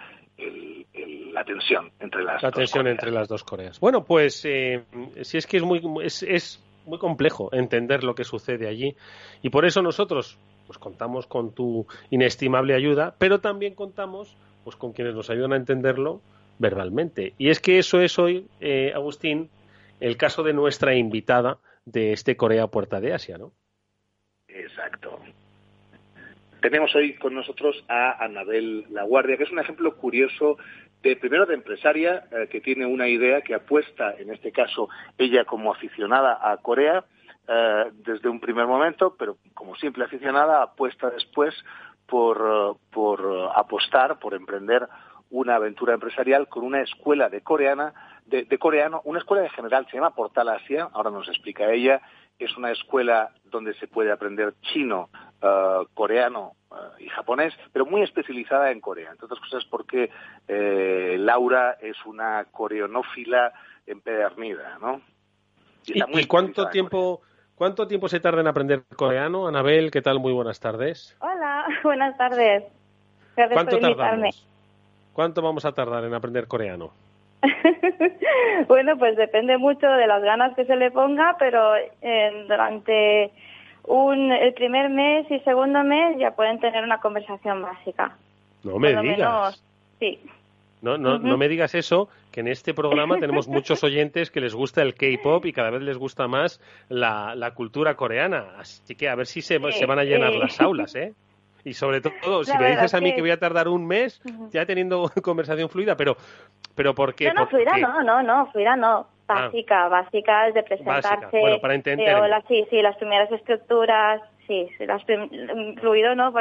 la tensión entre las la tensión entre las dos Coreas. Bueno pues eh, si es que es muy es, es muy complejo entender lo que sucede allí y por eso nosotros pues contamos con tu inestimable ayuda pero también contamos pues con quienes nos ayudan a entenderlo verbalmente y es que eso es hoy eh, Agustín el caso de nuestra invitada de este Corea Puerta de Asia, ¿no? Exacto. Tenemos hoy con nosotros a Anabel Laguardia, que es un ejemplo curioso de primero de empresaria eh, que tiene una idea que apuesta, en este caso ella como aficionada a Corea eh, desde un primer momento, pero como simple aficionada apuesta después por, eh, por apostar, por emprender una aventura empresarial con una escuela de coreana, de, coreano, una escuela en general se llama Portal Asia, ahora nos explica ella, es una escuela donde se puede aprender chino, eh, coreano eh, y japonés, pero muy especializada en Corea. Entre otras cosas porque eh, Laura es una coreonófila empedernida, ¿no? ¿Y, cuánto tiempo... ¿Cuánto tiempo se tarda en aprender coreano? Anabel, ¿qué tal? Muy buenas tardes. Hola, buenas tardes. Gracias ¿Cuánto tardamos? ¿Cuánto vamos a tardar en aprender coreano? bueno, pues depende mucho de las ganas que se le ponga, pero eh, durante un, el primer mes y segundo mes ya pueden tener una conversación básica. No me digas. sí. No, no, no me digas eso, que en este programa tenemos muchos oyentes que les gusta el K-pop y cada vez les gusta más la, la cultura coreana. Así que a ver si se, se van a llenar las aulas, ¿eh? Y sobre todo, si me dices a mí que... voy a tardar un mes ya teniendo conversación fluida, pero, pero ¿por qué? No, no, fluida no, no, no, fluida no. Ah. Básica, básica es de presentarse. Bueno, para entender. sí, sí, las primeras estructuras, sí, las fluido no,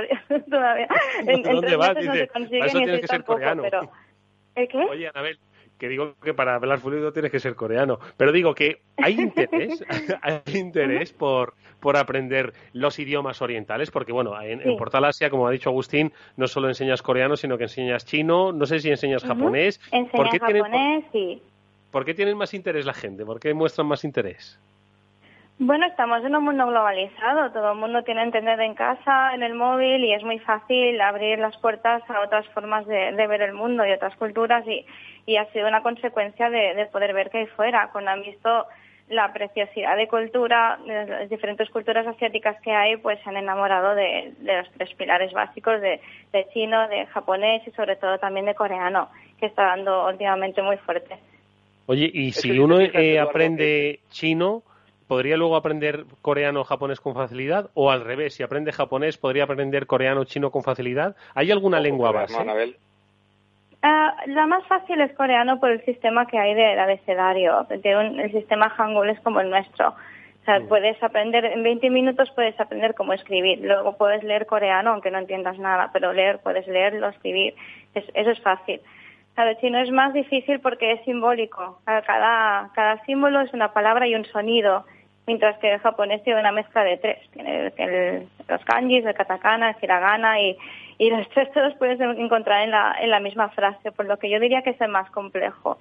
todavía. En, ¿Dónde vas? No se consigue eso tienes que ser coreano. Pero... ¿El qué? Oye, Anabel, que digo que para hablar fluido tienes que ser coreano, pero digo que hay interés, hay interés por, por aprender los idiomas orientales, porque bueno, en, Portal Asia, como ha dicho Agustín, no solo enseñas coreano, sino que enseñas chino, no sé si enseñas japonés. ¿Por qué japonés, sí. ¿Por qué tienen más interés la gente? ¿Por qué muestran más interés? Bueno, estamos en un mundo globalizado, todo el mundo tiene internet en casa, en el móvil y es muy fácil abrir las puertas a otras formas de, ver el mundo y otras culturas y, y ha sido una consecuencia de, poder ver que hay fuera. Cuando han visto la preciosidad de cultura, de las diferentes culturas asiáticas que hay, pues se han enamorado de, los tres pilares básicos de, chino, de japonés y sobre todo también de coreano, que está dando últimamente muy fuerte. Oye, y si uno eh, aprende chino, ¿podría luego aprender coreano o japonés con facilidad? O al revés, si aprende japonés, ¿podría aprender coreano o chino con facilidad? ¿Hay alguna lengua base? Ah, la más fácil es coreano por el sistema que hay de abecedario. el sistema Hangul es como el nuestro. O sea, mm. puedes aprender, en 20 minutos puedes aprender cómo escribir. Luego puedes leer coreano, aunque no entiendas nada, pero leer, puedes leerlo, escribir. eso es fácil. El chino es más difícil porque es simbólico. Cada, cada símbolo es una palabra y un sonido, mientras que el japonés tiene una mezcla de tres. Tiene los kanjis, el katakana, el hiragana y, y los tres todos puedes encontrar en la, en la misma frase, por lo que yo diría que es el más complejo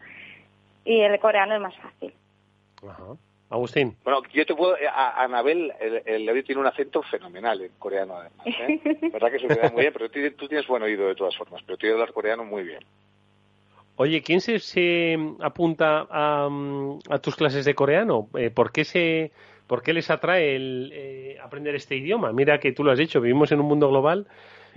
y el coreano es más fácil. Ajá. Agustín. Bueno, yo te puedo. A, Anabel, el, el tiene un acento fenomenal en coreano, además. ¿eh? verdad que se queda muy bien, pero tú, tienes buen oído de todas formas, pero tú hablar coreano muy bien. Oye, ¿quién se, se apunta a, a, tus clases de coreano? Eh, ¿Por qué se.? ¿Por qué les atrae el, eh, aprender este idioma? Mira que tú lo has dicho, vivimos en un mundo global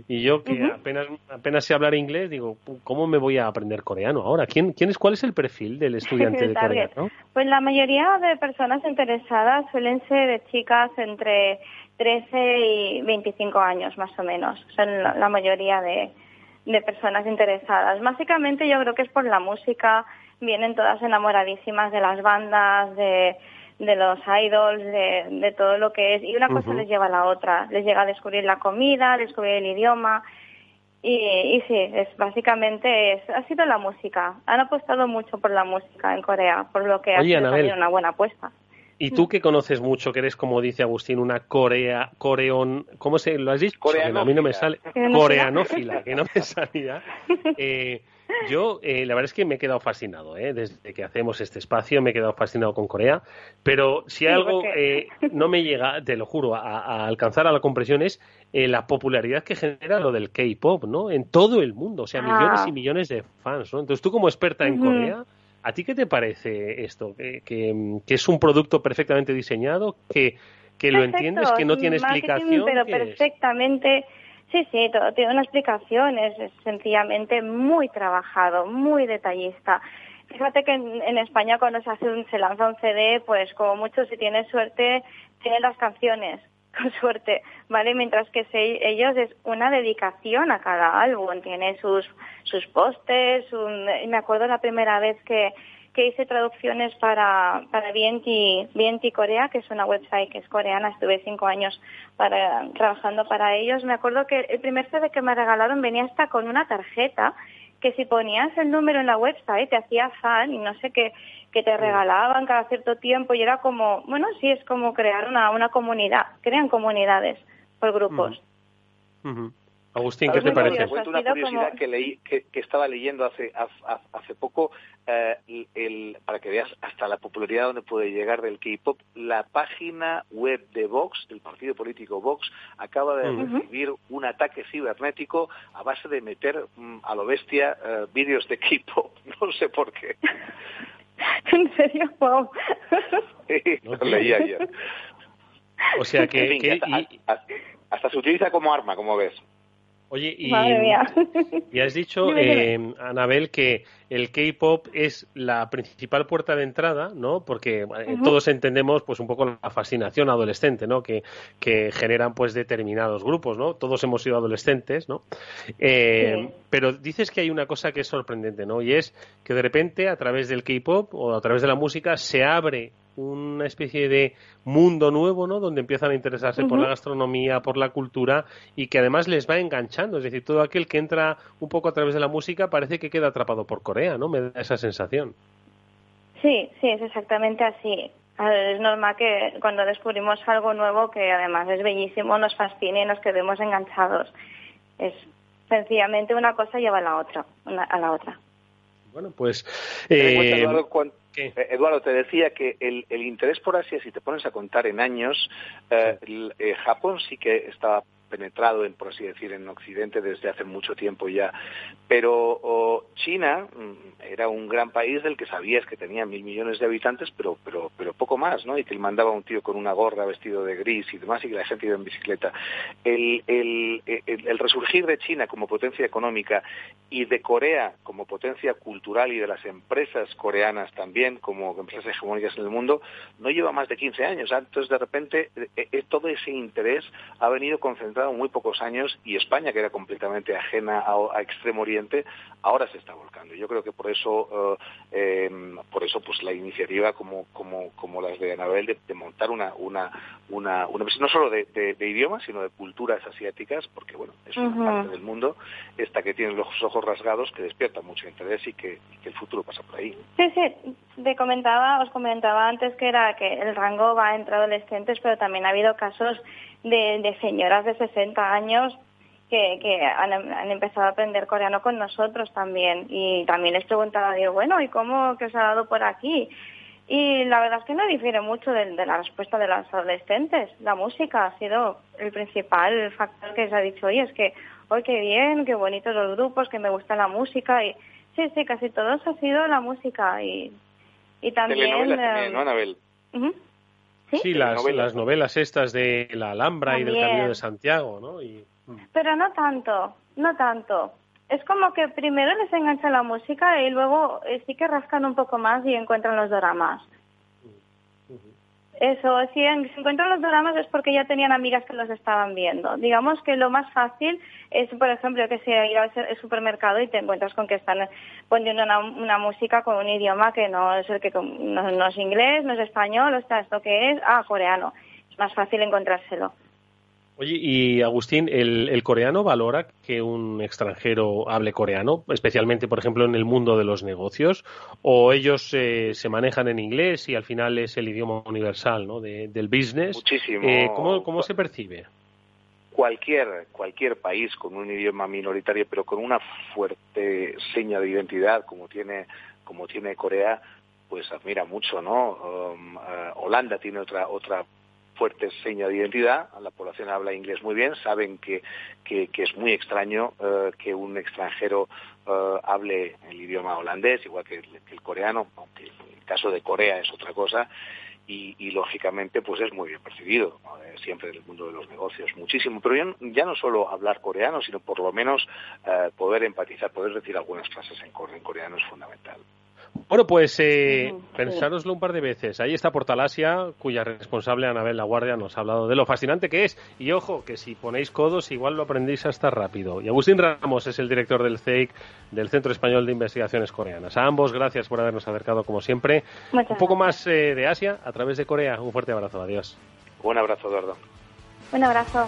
y yo que apenas, apenas sé hablar inglés, digo, ¿cómo me voy a aprender coreano ahora? ¿Quién, quién es, ¿Cuál es el perfil del estudiante de coreano? Pues la mayoría de personas interesadas suelen ser de chicas entre 13 y 25 años, más o menos. Son la, mayoría de, de personas interesadas. Básicamente yo creo que es por la música, vienen todas enamoradísimas de las bandas, de de los idols, de, todo lo que es. Y una cosa les lleva a la otra. Les llega a descubrir la comida, descubrir el idioma. Y, y sí, es básicamente es, ha sido la música. Han apostado mucho por la música en Corea, por lo que ha sido una buena apuesta. Y tú que conoces mucho, que eres, como dice Agustín, una corea, coreón, ¿cómo se lo has dicho? A mí no me sale. Coreanófila, que no me salía. Eh, yo, eh, la verdad es que me he quedado fascinado, ¿eh? desde que hacemos este espacio me he quedado fascinado con Corea, pero si algo eh, no me llega, te lo juro, a, alcanzar a la compresión es eh, la popularidad que genera lo del K-pop, ¿no? En todo el mundo, o sea, millones y ah. millones de fans, ¿no? Entonces tú como experta en Corea, ¿a ti qué te parece esto? ¿Que, es un producto perfectamente diseñado, que, que lo entiendes, que no tiene explicación? Pero perfectamente Sí, sí, todo tiene una explicación, es, sencillamente muy trabajado, muy detallista. Fíjate que en, España cuando se hace un, se lanza un CD, pues como mucho si tienes suerte, tienen las canciones, con suerte, ¿vale? Mientras que ellos es una dedicación a cada álbum, tiene sus, sus postes, me acuerdo la primera vez que, que hice traducciones para, para BNT, Corea, que es una website que es coreana, estuve cinco años para, trabajando para ellos. Me acuerdo que el primer CD que me regalaron venía hasta con una tarjeta que si ponías el número en la website te hacía fan y no sé qué, que te regalaban cada cierto tiempo y era como, bueno, sí, es como crear una, una comunidad, crean comunidades por grupos. Agustín, ¿qué te parece? una curiosidad que, leí, que, estaba leyendo hace, hace poco, eh, el, para que veas hasta la popularidad donde puede llegar del K-pop, la página web de Vox, del partido político Vox, acaba de recibir un ataque cibernético a base de meter mm, a lo bestia eh, vídeos de K-pop. No sé por qué. ¿En serio? Wow. lo leí ayer. O sea que... hasta se utiliza como arma, como ves. Oye, y, y has dicho, eh, Anabel, que el K-pop es la principal puerta de entrada, ¿no? Porque todos entendemos, pues, un poco la fascinación adolescente, ¿no? Que, que, generan, pues, determinados grupos, ¿no? Todos hemos sido adolescentes, ¿no? Eh, pero dices que hay una cosa que es sorprendente, ¿no? Y es que de repente, a través del K-pop o a través de la música, se abre una especie de mundo nuevo, ¿no? Donde empiezan a interesarse por la gastronomía, por la cultura y que además les va enganchando. Es decir, todo aquel que entra un poco a través de la música parece que queda atrapado por Corea, ¿no? Me da esa sensación. Sí, sí, es exactamente así. Es normal que cuando descubrimos algo nuevo, que además es bellísimo, nos fascine y nos quedemos enganchados. Es sencillamente una cosa lleva a la otra, a la otra. Bueno, pues... Eh, eh, Eduardo, te decía que el, interés por Asia, si te pones a contar en años, eh, eh, Japón sí que estaba penetrado, en, por así decir, en Occidente desde hace mucho tiempo ya. Pero China mm, era un gran país del que sabías que tenía mil millones de habitantes, pero, pero, pero poco más, ¿no? Y que mandaba un tío con una gorra vestido de gris y demás, y que la gente iba en bicicleta. El, el, el, resurgir de China como potencia económica y de Corea como potencia cultural y de las empresas coreanas también como empresas hegemónicas en el mundo no lleva más de 15 años. Entonces, de repente, eh, eh, todo ese interés ha venido concentrado muy pocos años y España, que era completamente ajena a, Extremo Oriente, ahora se está volcando. Yo creo que por eso, eh, em, por eso pues la iniciativa como, como, como las de Anabel de, montar una, una, una, no solo de, idiomas, sino de culturas asiáticas, porque bueno, es una parte del mundo esta que tiene los ojos rasgados, que despierta mucho interés y que, el futuro pasa por ahí. Sí, sí, te comentaba, os comentaba antes que era que el rango va entre adolescentes, pero también ha habido casos de, señoras de 60 años que, que han, empezado a aprender coreano con nosotros también. Y también les preguntaba, digo, bueno, ¿y cómo que os ha dado por aquí? Y la verdad es que no difiere mucho de, la respuesta de los adolescentes. La música ha sido el principal factor que se ha dicho, oye, es que, hoy qué bien, qué bonitos los grupos, que me gusta la música. Y sí, sí, casi todos ha sido la música. Y, y también... también ¿no, Anabel? Sí, las, novelas. estas de la Alhambra y del Camino de Santiago, ¿no? Mm. Pero no tanto, no tanto. Es como que primero les engancha la música y luego eh, sí que rascan un poco más y encuentran los dramas. Eso, si, encuentran los dramas es porque ya tenían amigas que los estaban viendo. Digamos que lo más fácil es, por ejemplo, que sea ir al supermercado y te encuentras con que están poniendo una, música con un idioma que no es el que no, es inglés, no es español, o sea, esto que es, ah, coreano. Es más fácil encontrárselo. Oye, y Agustín, ¿el, coreano valora que un extranjero hable coreano, especialmente, por ejemplo, en el mundo de los negocios? ¿O ellos eh, se manejan en inglés y al final es el idioma universal ¿no? del business? Muchísimo. Eh, ¿cómo, ¿Cómo se percibe? Cualquier, cualquier país con un idioma minoritario, pero con una fuerte seña de identidad, como tiene, como tiene Corea, pues admira mucho, ¿no? Um, eh, Holanda tiene otra otra fuerte seña de identidad, la población habla inglés muy bien, saben que, que, es muy extraño eh, que un extranjero eh, hable el idioma holandés, igual que el, coreano, aunque el caso de Corea es otra cosa, y, lógicamente pues es muy bien percibido eh, siempre en el mundo de los negocios muchísimo. Pero ya, ya no solo hablar coreano sino por lo menos poder empatizar poder decir algunas frases en coreano es fundamental bueno, pues eh, pensároslo un par de veces. Ahí está Portalasia, cuya responsable Anabel La Guardia nos ha hablado de lo fascinante que es. Y ojo, que si ponéis codos, igual lo aprendéis hasta rápido. Y Agustín Ramos es el director del CEIC, del Centro Español de Investigaciones Coreanas. A ambos, gracias por habernos acercado, como siempre, un poco más eh, de Asia a través de Corea. Un fuerte abrazo. Adiós. Un abrazo, Eduardo. Un abrazo.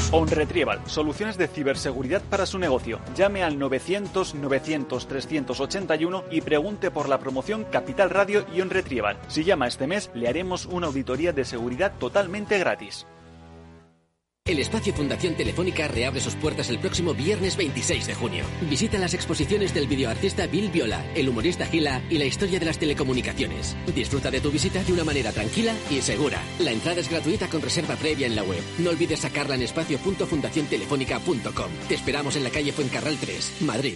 OnRetrieval, soluciones de ciberseguridad para su negocio. Llame al 900 900 381 y pregunte por la promoción Capital Radio y OnRetrieval. Si llama este mes, le haremos una auditoría de seguridad totalmente gratis. El espacio Fundación Telefónica reabre sus puertas el próximo viernes 26 de junio. Visita las exposiciones del videoartista Bill Viola, el humorista Gila y la historia de las telecomunicaciones. Disfruta de tu visita de una manera tranquila y segura. La entrada es gratuita con reserva previa en la web. No olvides sacarla en espacio.fundaciontelefónica.com. Te esperamos en la calle Fuencarral 3, Madrid.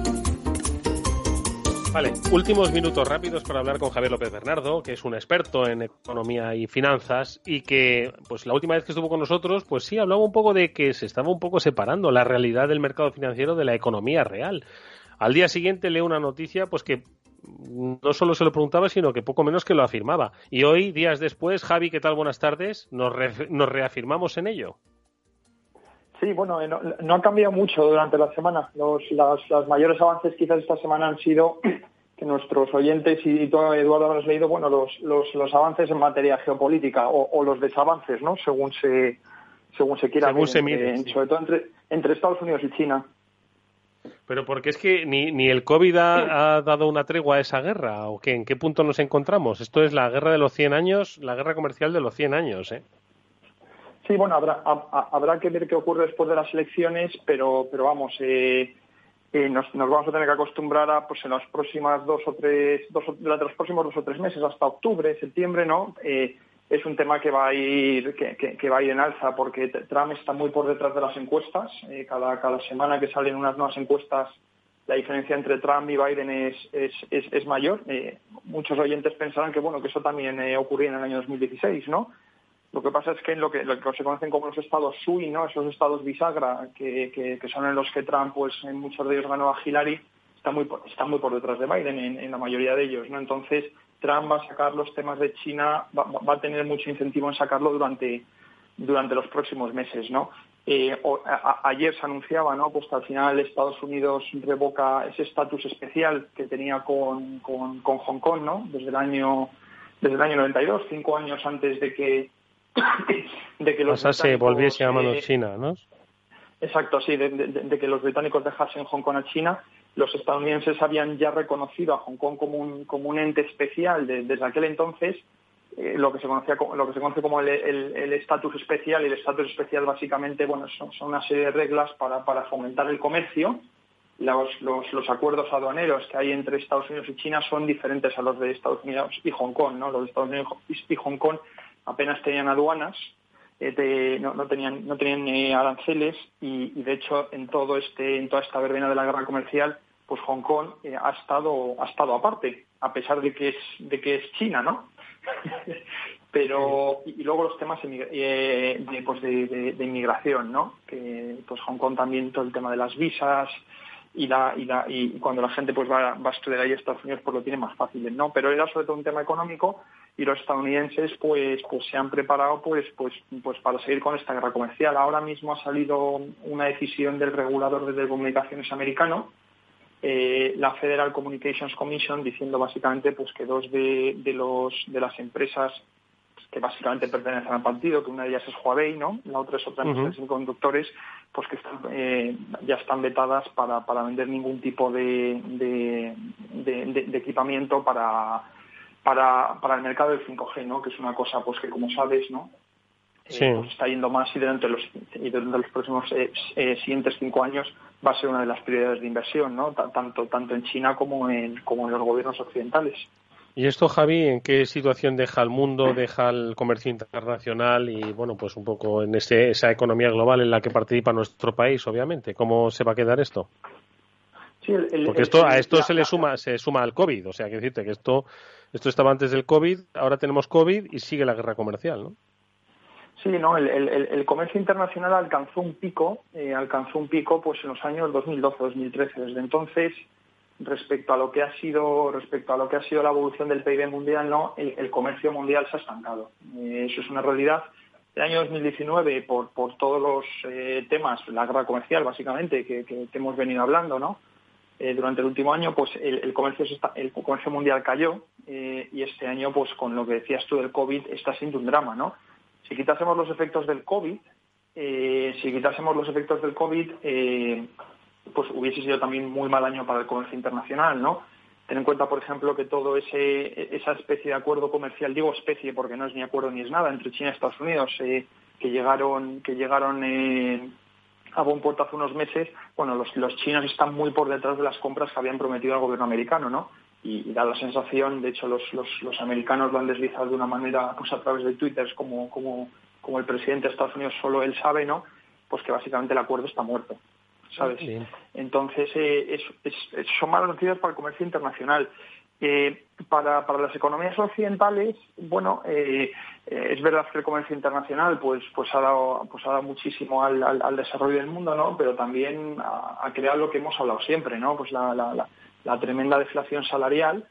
Vale, últimos minutos rápidos para hablar con Javier López Bernardo, que es un experto en economía y finanzas y que, pues la última vez que estuvo con nosotros, pues sí, hablaba un poco de que se estaba un poco separando la realidad del mercado financiero de la economía real. Al día siguiente leo una noticia, pues que no solo se lo preguntaba, sino que poco menos que lo afirmaba. Y hoy, días después, Javi, ¿qué tal? Buenas tardes. Nos, nos reafirmamos en ello. Sí, bueno, no, no, ha cambiado mucho durante la semana. Los las, mayores avances quizás esta semana han sido que nuestros oyentes y, todo Eduardo habrás leído, bueno, los, los, los, avances en materia geopolítica o, los desavances, ¿no? Según se según se quiera según se mire, sobre todo entre, entre Estados Unidos y China. Pero porque es que ni, ni el COVID ha, ha, dado una tregua a esa guerra, ¿o qué? ¿En qué punto nos encontramos? Esto es la guerra de los 100 años, la guerra comercial de los 100 años, ¿eh? Sí, bueno, habrá, habrá que ver qué ocurre después de las elecciones, pero, pero vamos, eh, eh, nos, nos, vamos a tener que acostumbrar a, pues en las próximas dos o tres, dos, durante los próximos dos o tres meses, hasta octubre, septiembre, ¿no? Eh, es un tema que va a ir que, va a ir en alza porque Trump está muy por detrás de las encuestas. cada, cada semana que salen unas nuevas encuestas, la diferencia entre Trump y Biden es, es, es, es mayor. muchos oyentes pensarán que bueno que eso también ocurría en el año 2016, ¿no? Lo que pasa es que en lo que, lo que se conocen como los estados SUI, ¿no? esos estados bisagra, que, que, son en los que Trump, pues en muchos de ellos ganó a Hillary, está muy, está muy por detrás de Biden en, la mayoría de ellos. ¿no? Entonces, Trump va a sacar los temas de China, va, va, a tener mucho incentivo en sacarlo durante, durante los próximos meses. ¿no? Eh, ayer se anunciaba ¿no? pues que al final Estados Unidos revoca ese estatus especial que tenía con, con, con Hong Kong ¿no? desde el año desde el año 92, cinco años antes de que de que los se volviese a mano China, ¿no? Exacto, sí, de, que los británicos dejasen Hong Kong a China. Los estadounidenses habían ya reconocido a Hong Kong como un, como un ente especial desde aquel entonces, eh, lo que se conocía lo que se conoce como el estatus especial y el estatus especial básicamente bueno son, una serie de reglas para, para fomentar el comercio los, los, los, acuerdos aduaneros que hay entre Estados Unidos y China son diferentes a los de Estados Unidos y Hong Kong no los de Estados Unidos y Hong Kong apenas tenían aduanas, eh, no, tenían, no tenían eh, aranceles y, de hecho en todo este, en toda esta verbena de la guerra comercial, pues Hong Kong eh, ha estado, ha estado aparte, a pesar de que es, de que es China, ¿no? Pero y, luego los temas de, pues de, inmigración, ¿no? Que pues Hong Kong también todo el tema de las visas, y, la, y, la, y cuando la gente pues va, va a estudiar ahí a Estados Unidos pues lo tiene más fácil, ¿no? Pero era sobre todo un tema económico y los estadounidenses pues pues se han preparado pues pues pues para seguir con esta guerra comercial. Ahora mismo ha salido una decisión del regulador de telecomunicaciones americano, eh, la Federal Communications Commission, diciendo básicamente pues que dos de, de los de las empresas que básicamente pertenecen al partido, que una de ellas es Huawei, ¿no? La otra es otra empresa de conductores, pues que están, eh, ya están vetadas para, para vender ningún tipo de, de, equipamiento para, para, para el mercado del 5G, ¿no? Que es una cosa, pues que como sabes, ¿no? eh, pues está yendo más y durante los, y durante los próximos eh, eh, siguientes cinco años va a ser una de las prioridades de inversión, ¿no? tanto, tanto en China como en, como en los gobiernos occidentales. ¿Y esto, Javi, en qué situación deja el mundo, deja el comercio internacional y, bueno, pues un poco en ese, esa economía global en la que participa nuestro país, obviamente? ¿Cómo se va a quedar esto? Porque esto, a esto se le suma, se suma al COVID, o sea, que decirte que esto, esto estaba antes del COVID, ahora tenemos COVID y sigue la guerra comercial, ¿no? Sí, no, el, el, comercio internacional alcanzó un pico, eh, alcanzó un pico pues en los años 2012-2013. Desde entonces, respecto a lo que ha sido, respecto a lo que ha sido la evolución del PIB mundial, no, el, comercio mundial se ha estancado. Eh, eso es una realidad. El año 2019, por, por todos los eh, temas, la guerra comercial, básicamente, que, que, hemos venido hablando, ¿no? Durante el último año, pues el, comercio, el comercio mundial cayó y este año, pues con lo que decías tú del COVID, está siendo un drama, ¿no? Si quitásemos los efectos del COVID, eh, si quitásemos los efectos del COVID, eh, pues hubiese sido también muy mal año para el comercio internacional, ¿no? Ten en cuenta, por ejemplo, que todo ese esa especie de acuerdo comercial, digo especie porque no es ni acuerdo ni es nada, entre China y Estados Unidos, eh, que llegaron que llegaron a buen puerto hace unos meses, bueno, los, los chinos están muy por detrás de las compras que habían prometido al gobierno americano, ¿no? y, da la sensación, de hecho los, los, americanos lo han deslizado de una manera pues a través de Twitter como, como, como el presidente de Estados Unidos solo él sabe, ¿no? Pues que básicamente el acuerdo está muerto, ¿sabes? Entonces eh, es, son malas noticias para el comercio internacional. Eh, para, para las economías occidentales, bueno, eh, es verdad que el comercio internacional pues, pues ha dado, pues ha dado muchísimo al, al, desarrollo del mundo, ¿no? Pero también ha, creado lo que hemos hablado siempre, ¿no? Pues la, la la tremenda deflación salarial,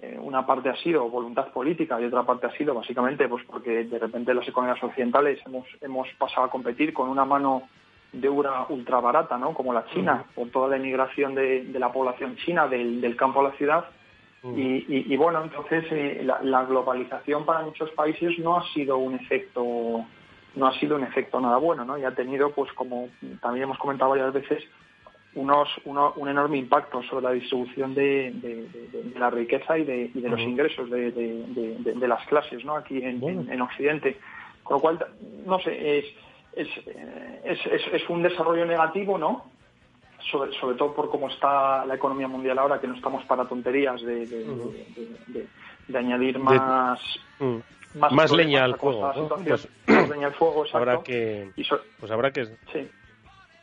eh, una parte ha sido voluntad política y otra parte ha sido básicamente pues porque de repente las economías occidentales hemos, hemos pasado a competir con una mano de obra ultra barata, ¿no? Como la China, por toda la emigración de, la población china del, campo a la ciudad. Y, bueno, entonces eh, la, la, globalización para muchos países no ha sido un efecto no ha sido un efecto nada bueno, ¿no? Y ha tenido, pues como también hemos comentado varias veces, unos, un enorme impacto sobre la distribución de, la riqueza y de, los ingresos de, las clases ¿no? aquí en, Occidente. Con lo cual, no sé, es, es, es, un desarrollo negativo, ¿no? Sobre, sobre todo por cómo está la economía mundial ahora, que no estamos para tonterías de, añadir más... Mm. Más, leña al fuego. Pues más leña al fuego, Habrá que, pues habrá que, sí.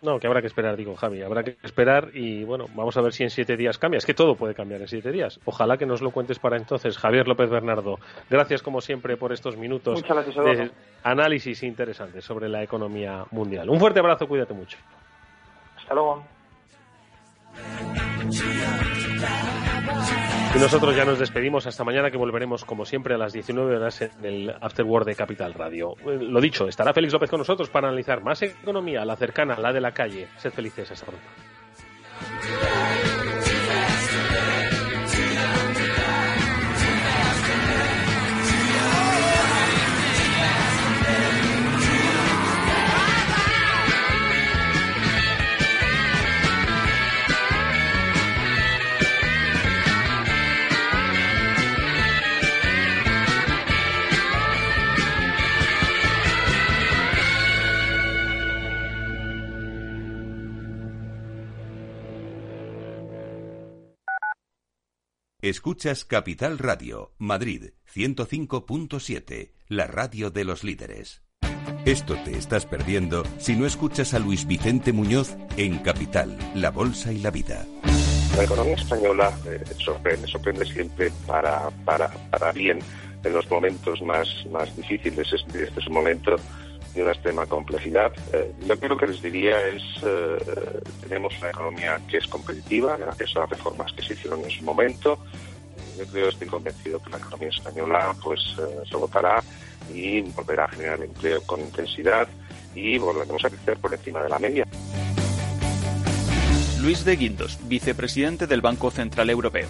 No, que habrá que esperar, digo Javi, habrá que esperar y bueno, vamos a ver si en siete días cambia. Es que todo puede cambiar en siete días. Ojalá que nos lo cuentes para entonces. Javier López Bernardo, gracias como siempre por estos minutos de análisis interesantes sobre la economía mundial. Un fuerte abrazo, cuídate mucho. Hasta luego. Y nosotros ya nos despedimos hasta mañana que volveremos como siempre a las 19 horas en el Afterword de Capital Radio. Eh, lo dicho, estará Félix López con nosotros para analizar más economía, la cercana, la de la calle. Sed felices, hasta pronto. Escuchas Capital Radio, Madrid 105.7, la radio de los líderes. Esto te estás perdiendo si no escuchas a Luis Vicente Muñoz en Capital, La Bolsa y la Vida. La economía española eh, sorprende, sorprende siempre para, para, para bien en los momentos más, más difíciles. Este, este es un momento de una extrema complejidad. Eh, lo que lo que les diría es, eh, tenemos una economía que es competitiva gracias a las reformas que se hicieron en su momento. Yo creo, estoy convencido que la economía española pues eh, se votará y volverá a generar empleo con intensidad y volveremos a crecer por encima de la media. Luis de Guindos, vicepresidente del Banco Central Europeo.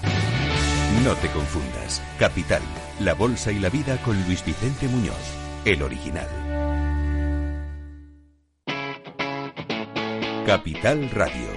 No te confundas. Capital, la bolsa y la vida con Luis Vicente Muñoz, el original. Capital Radio.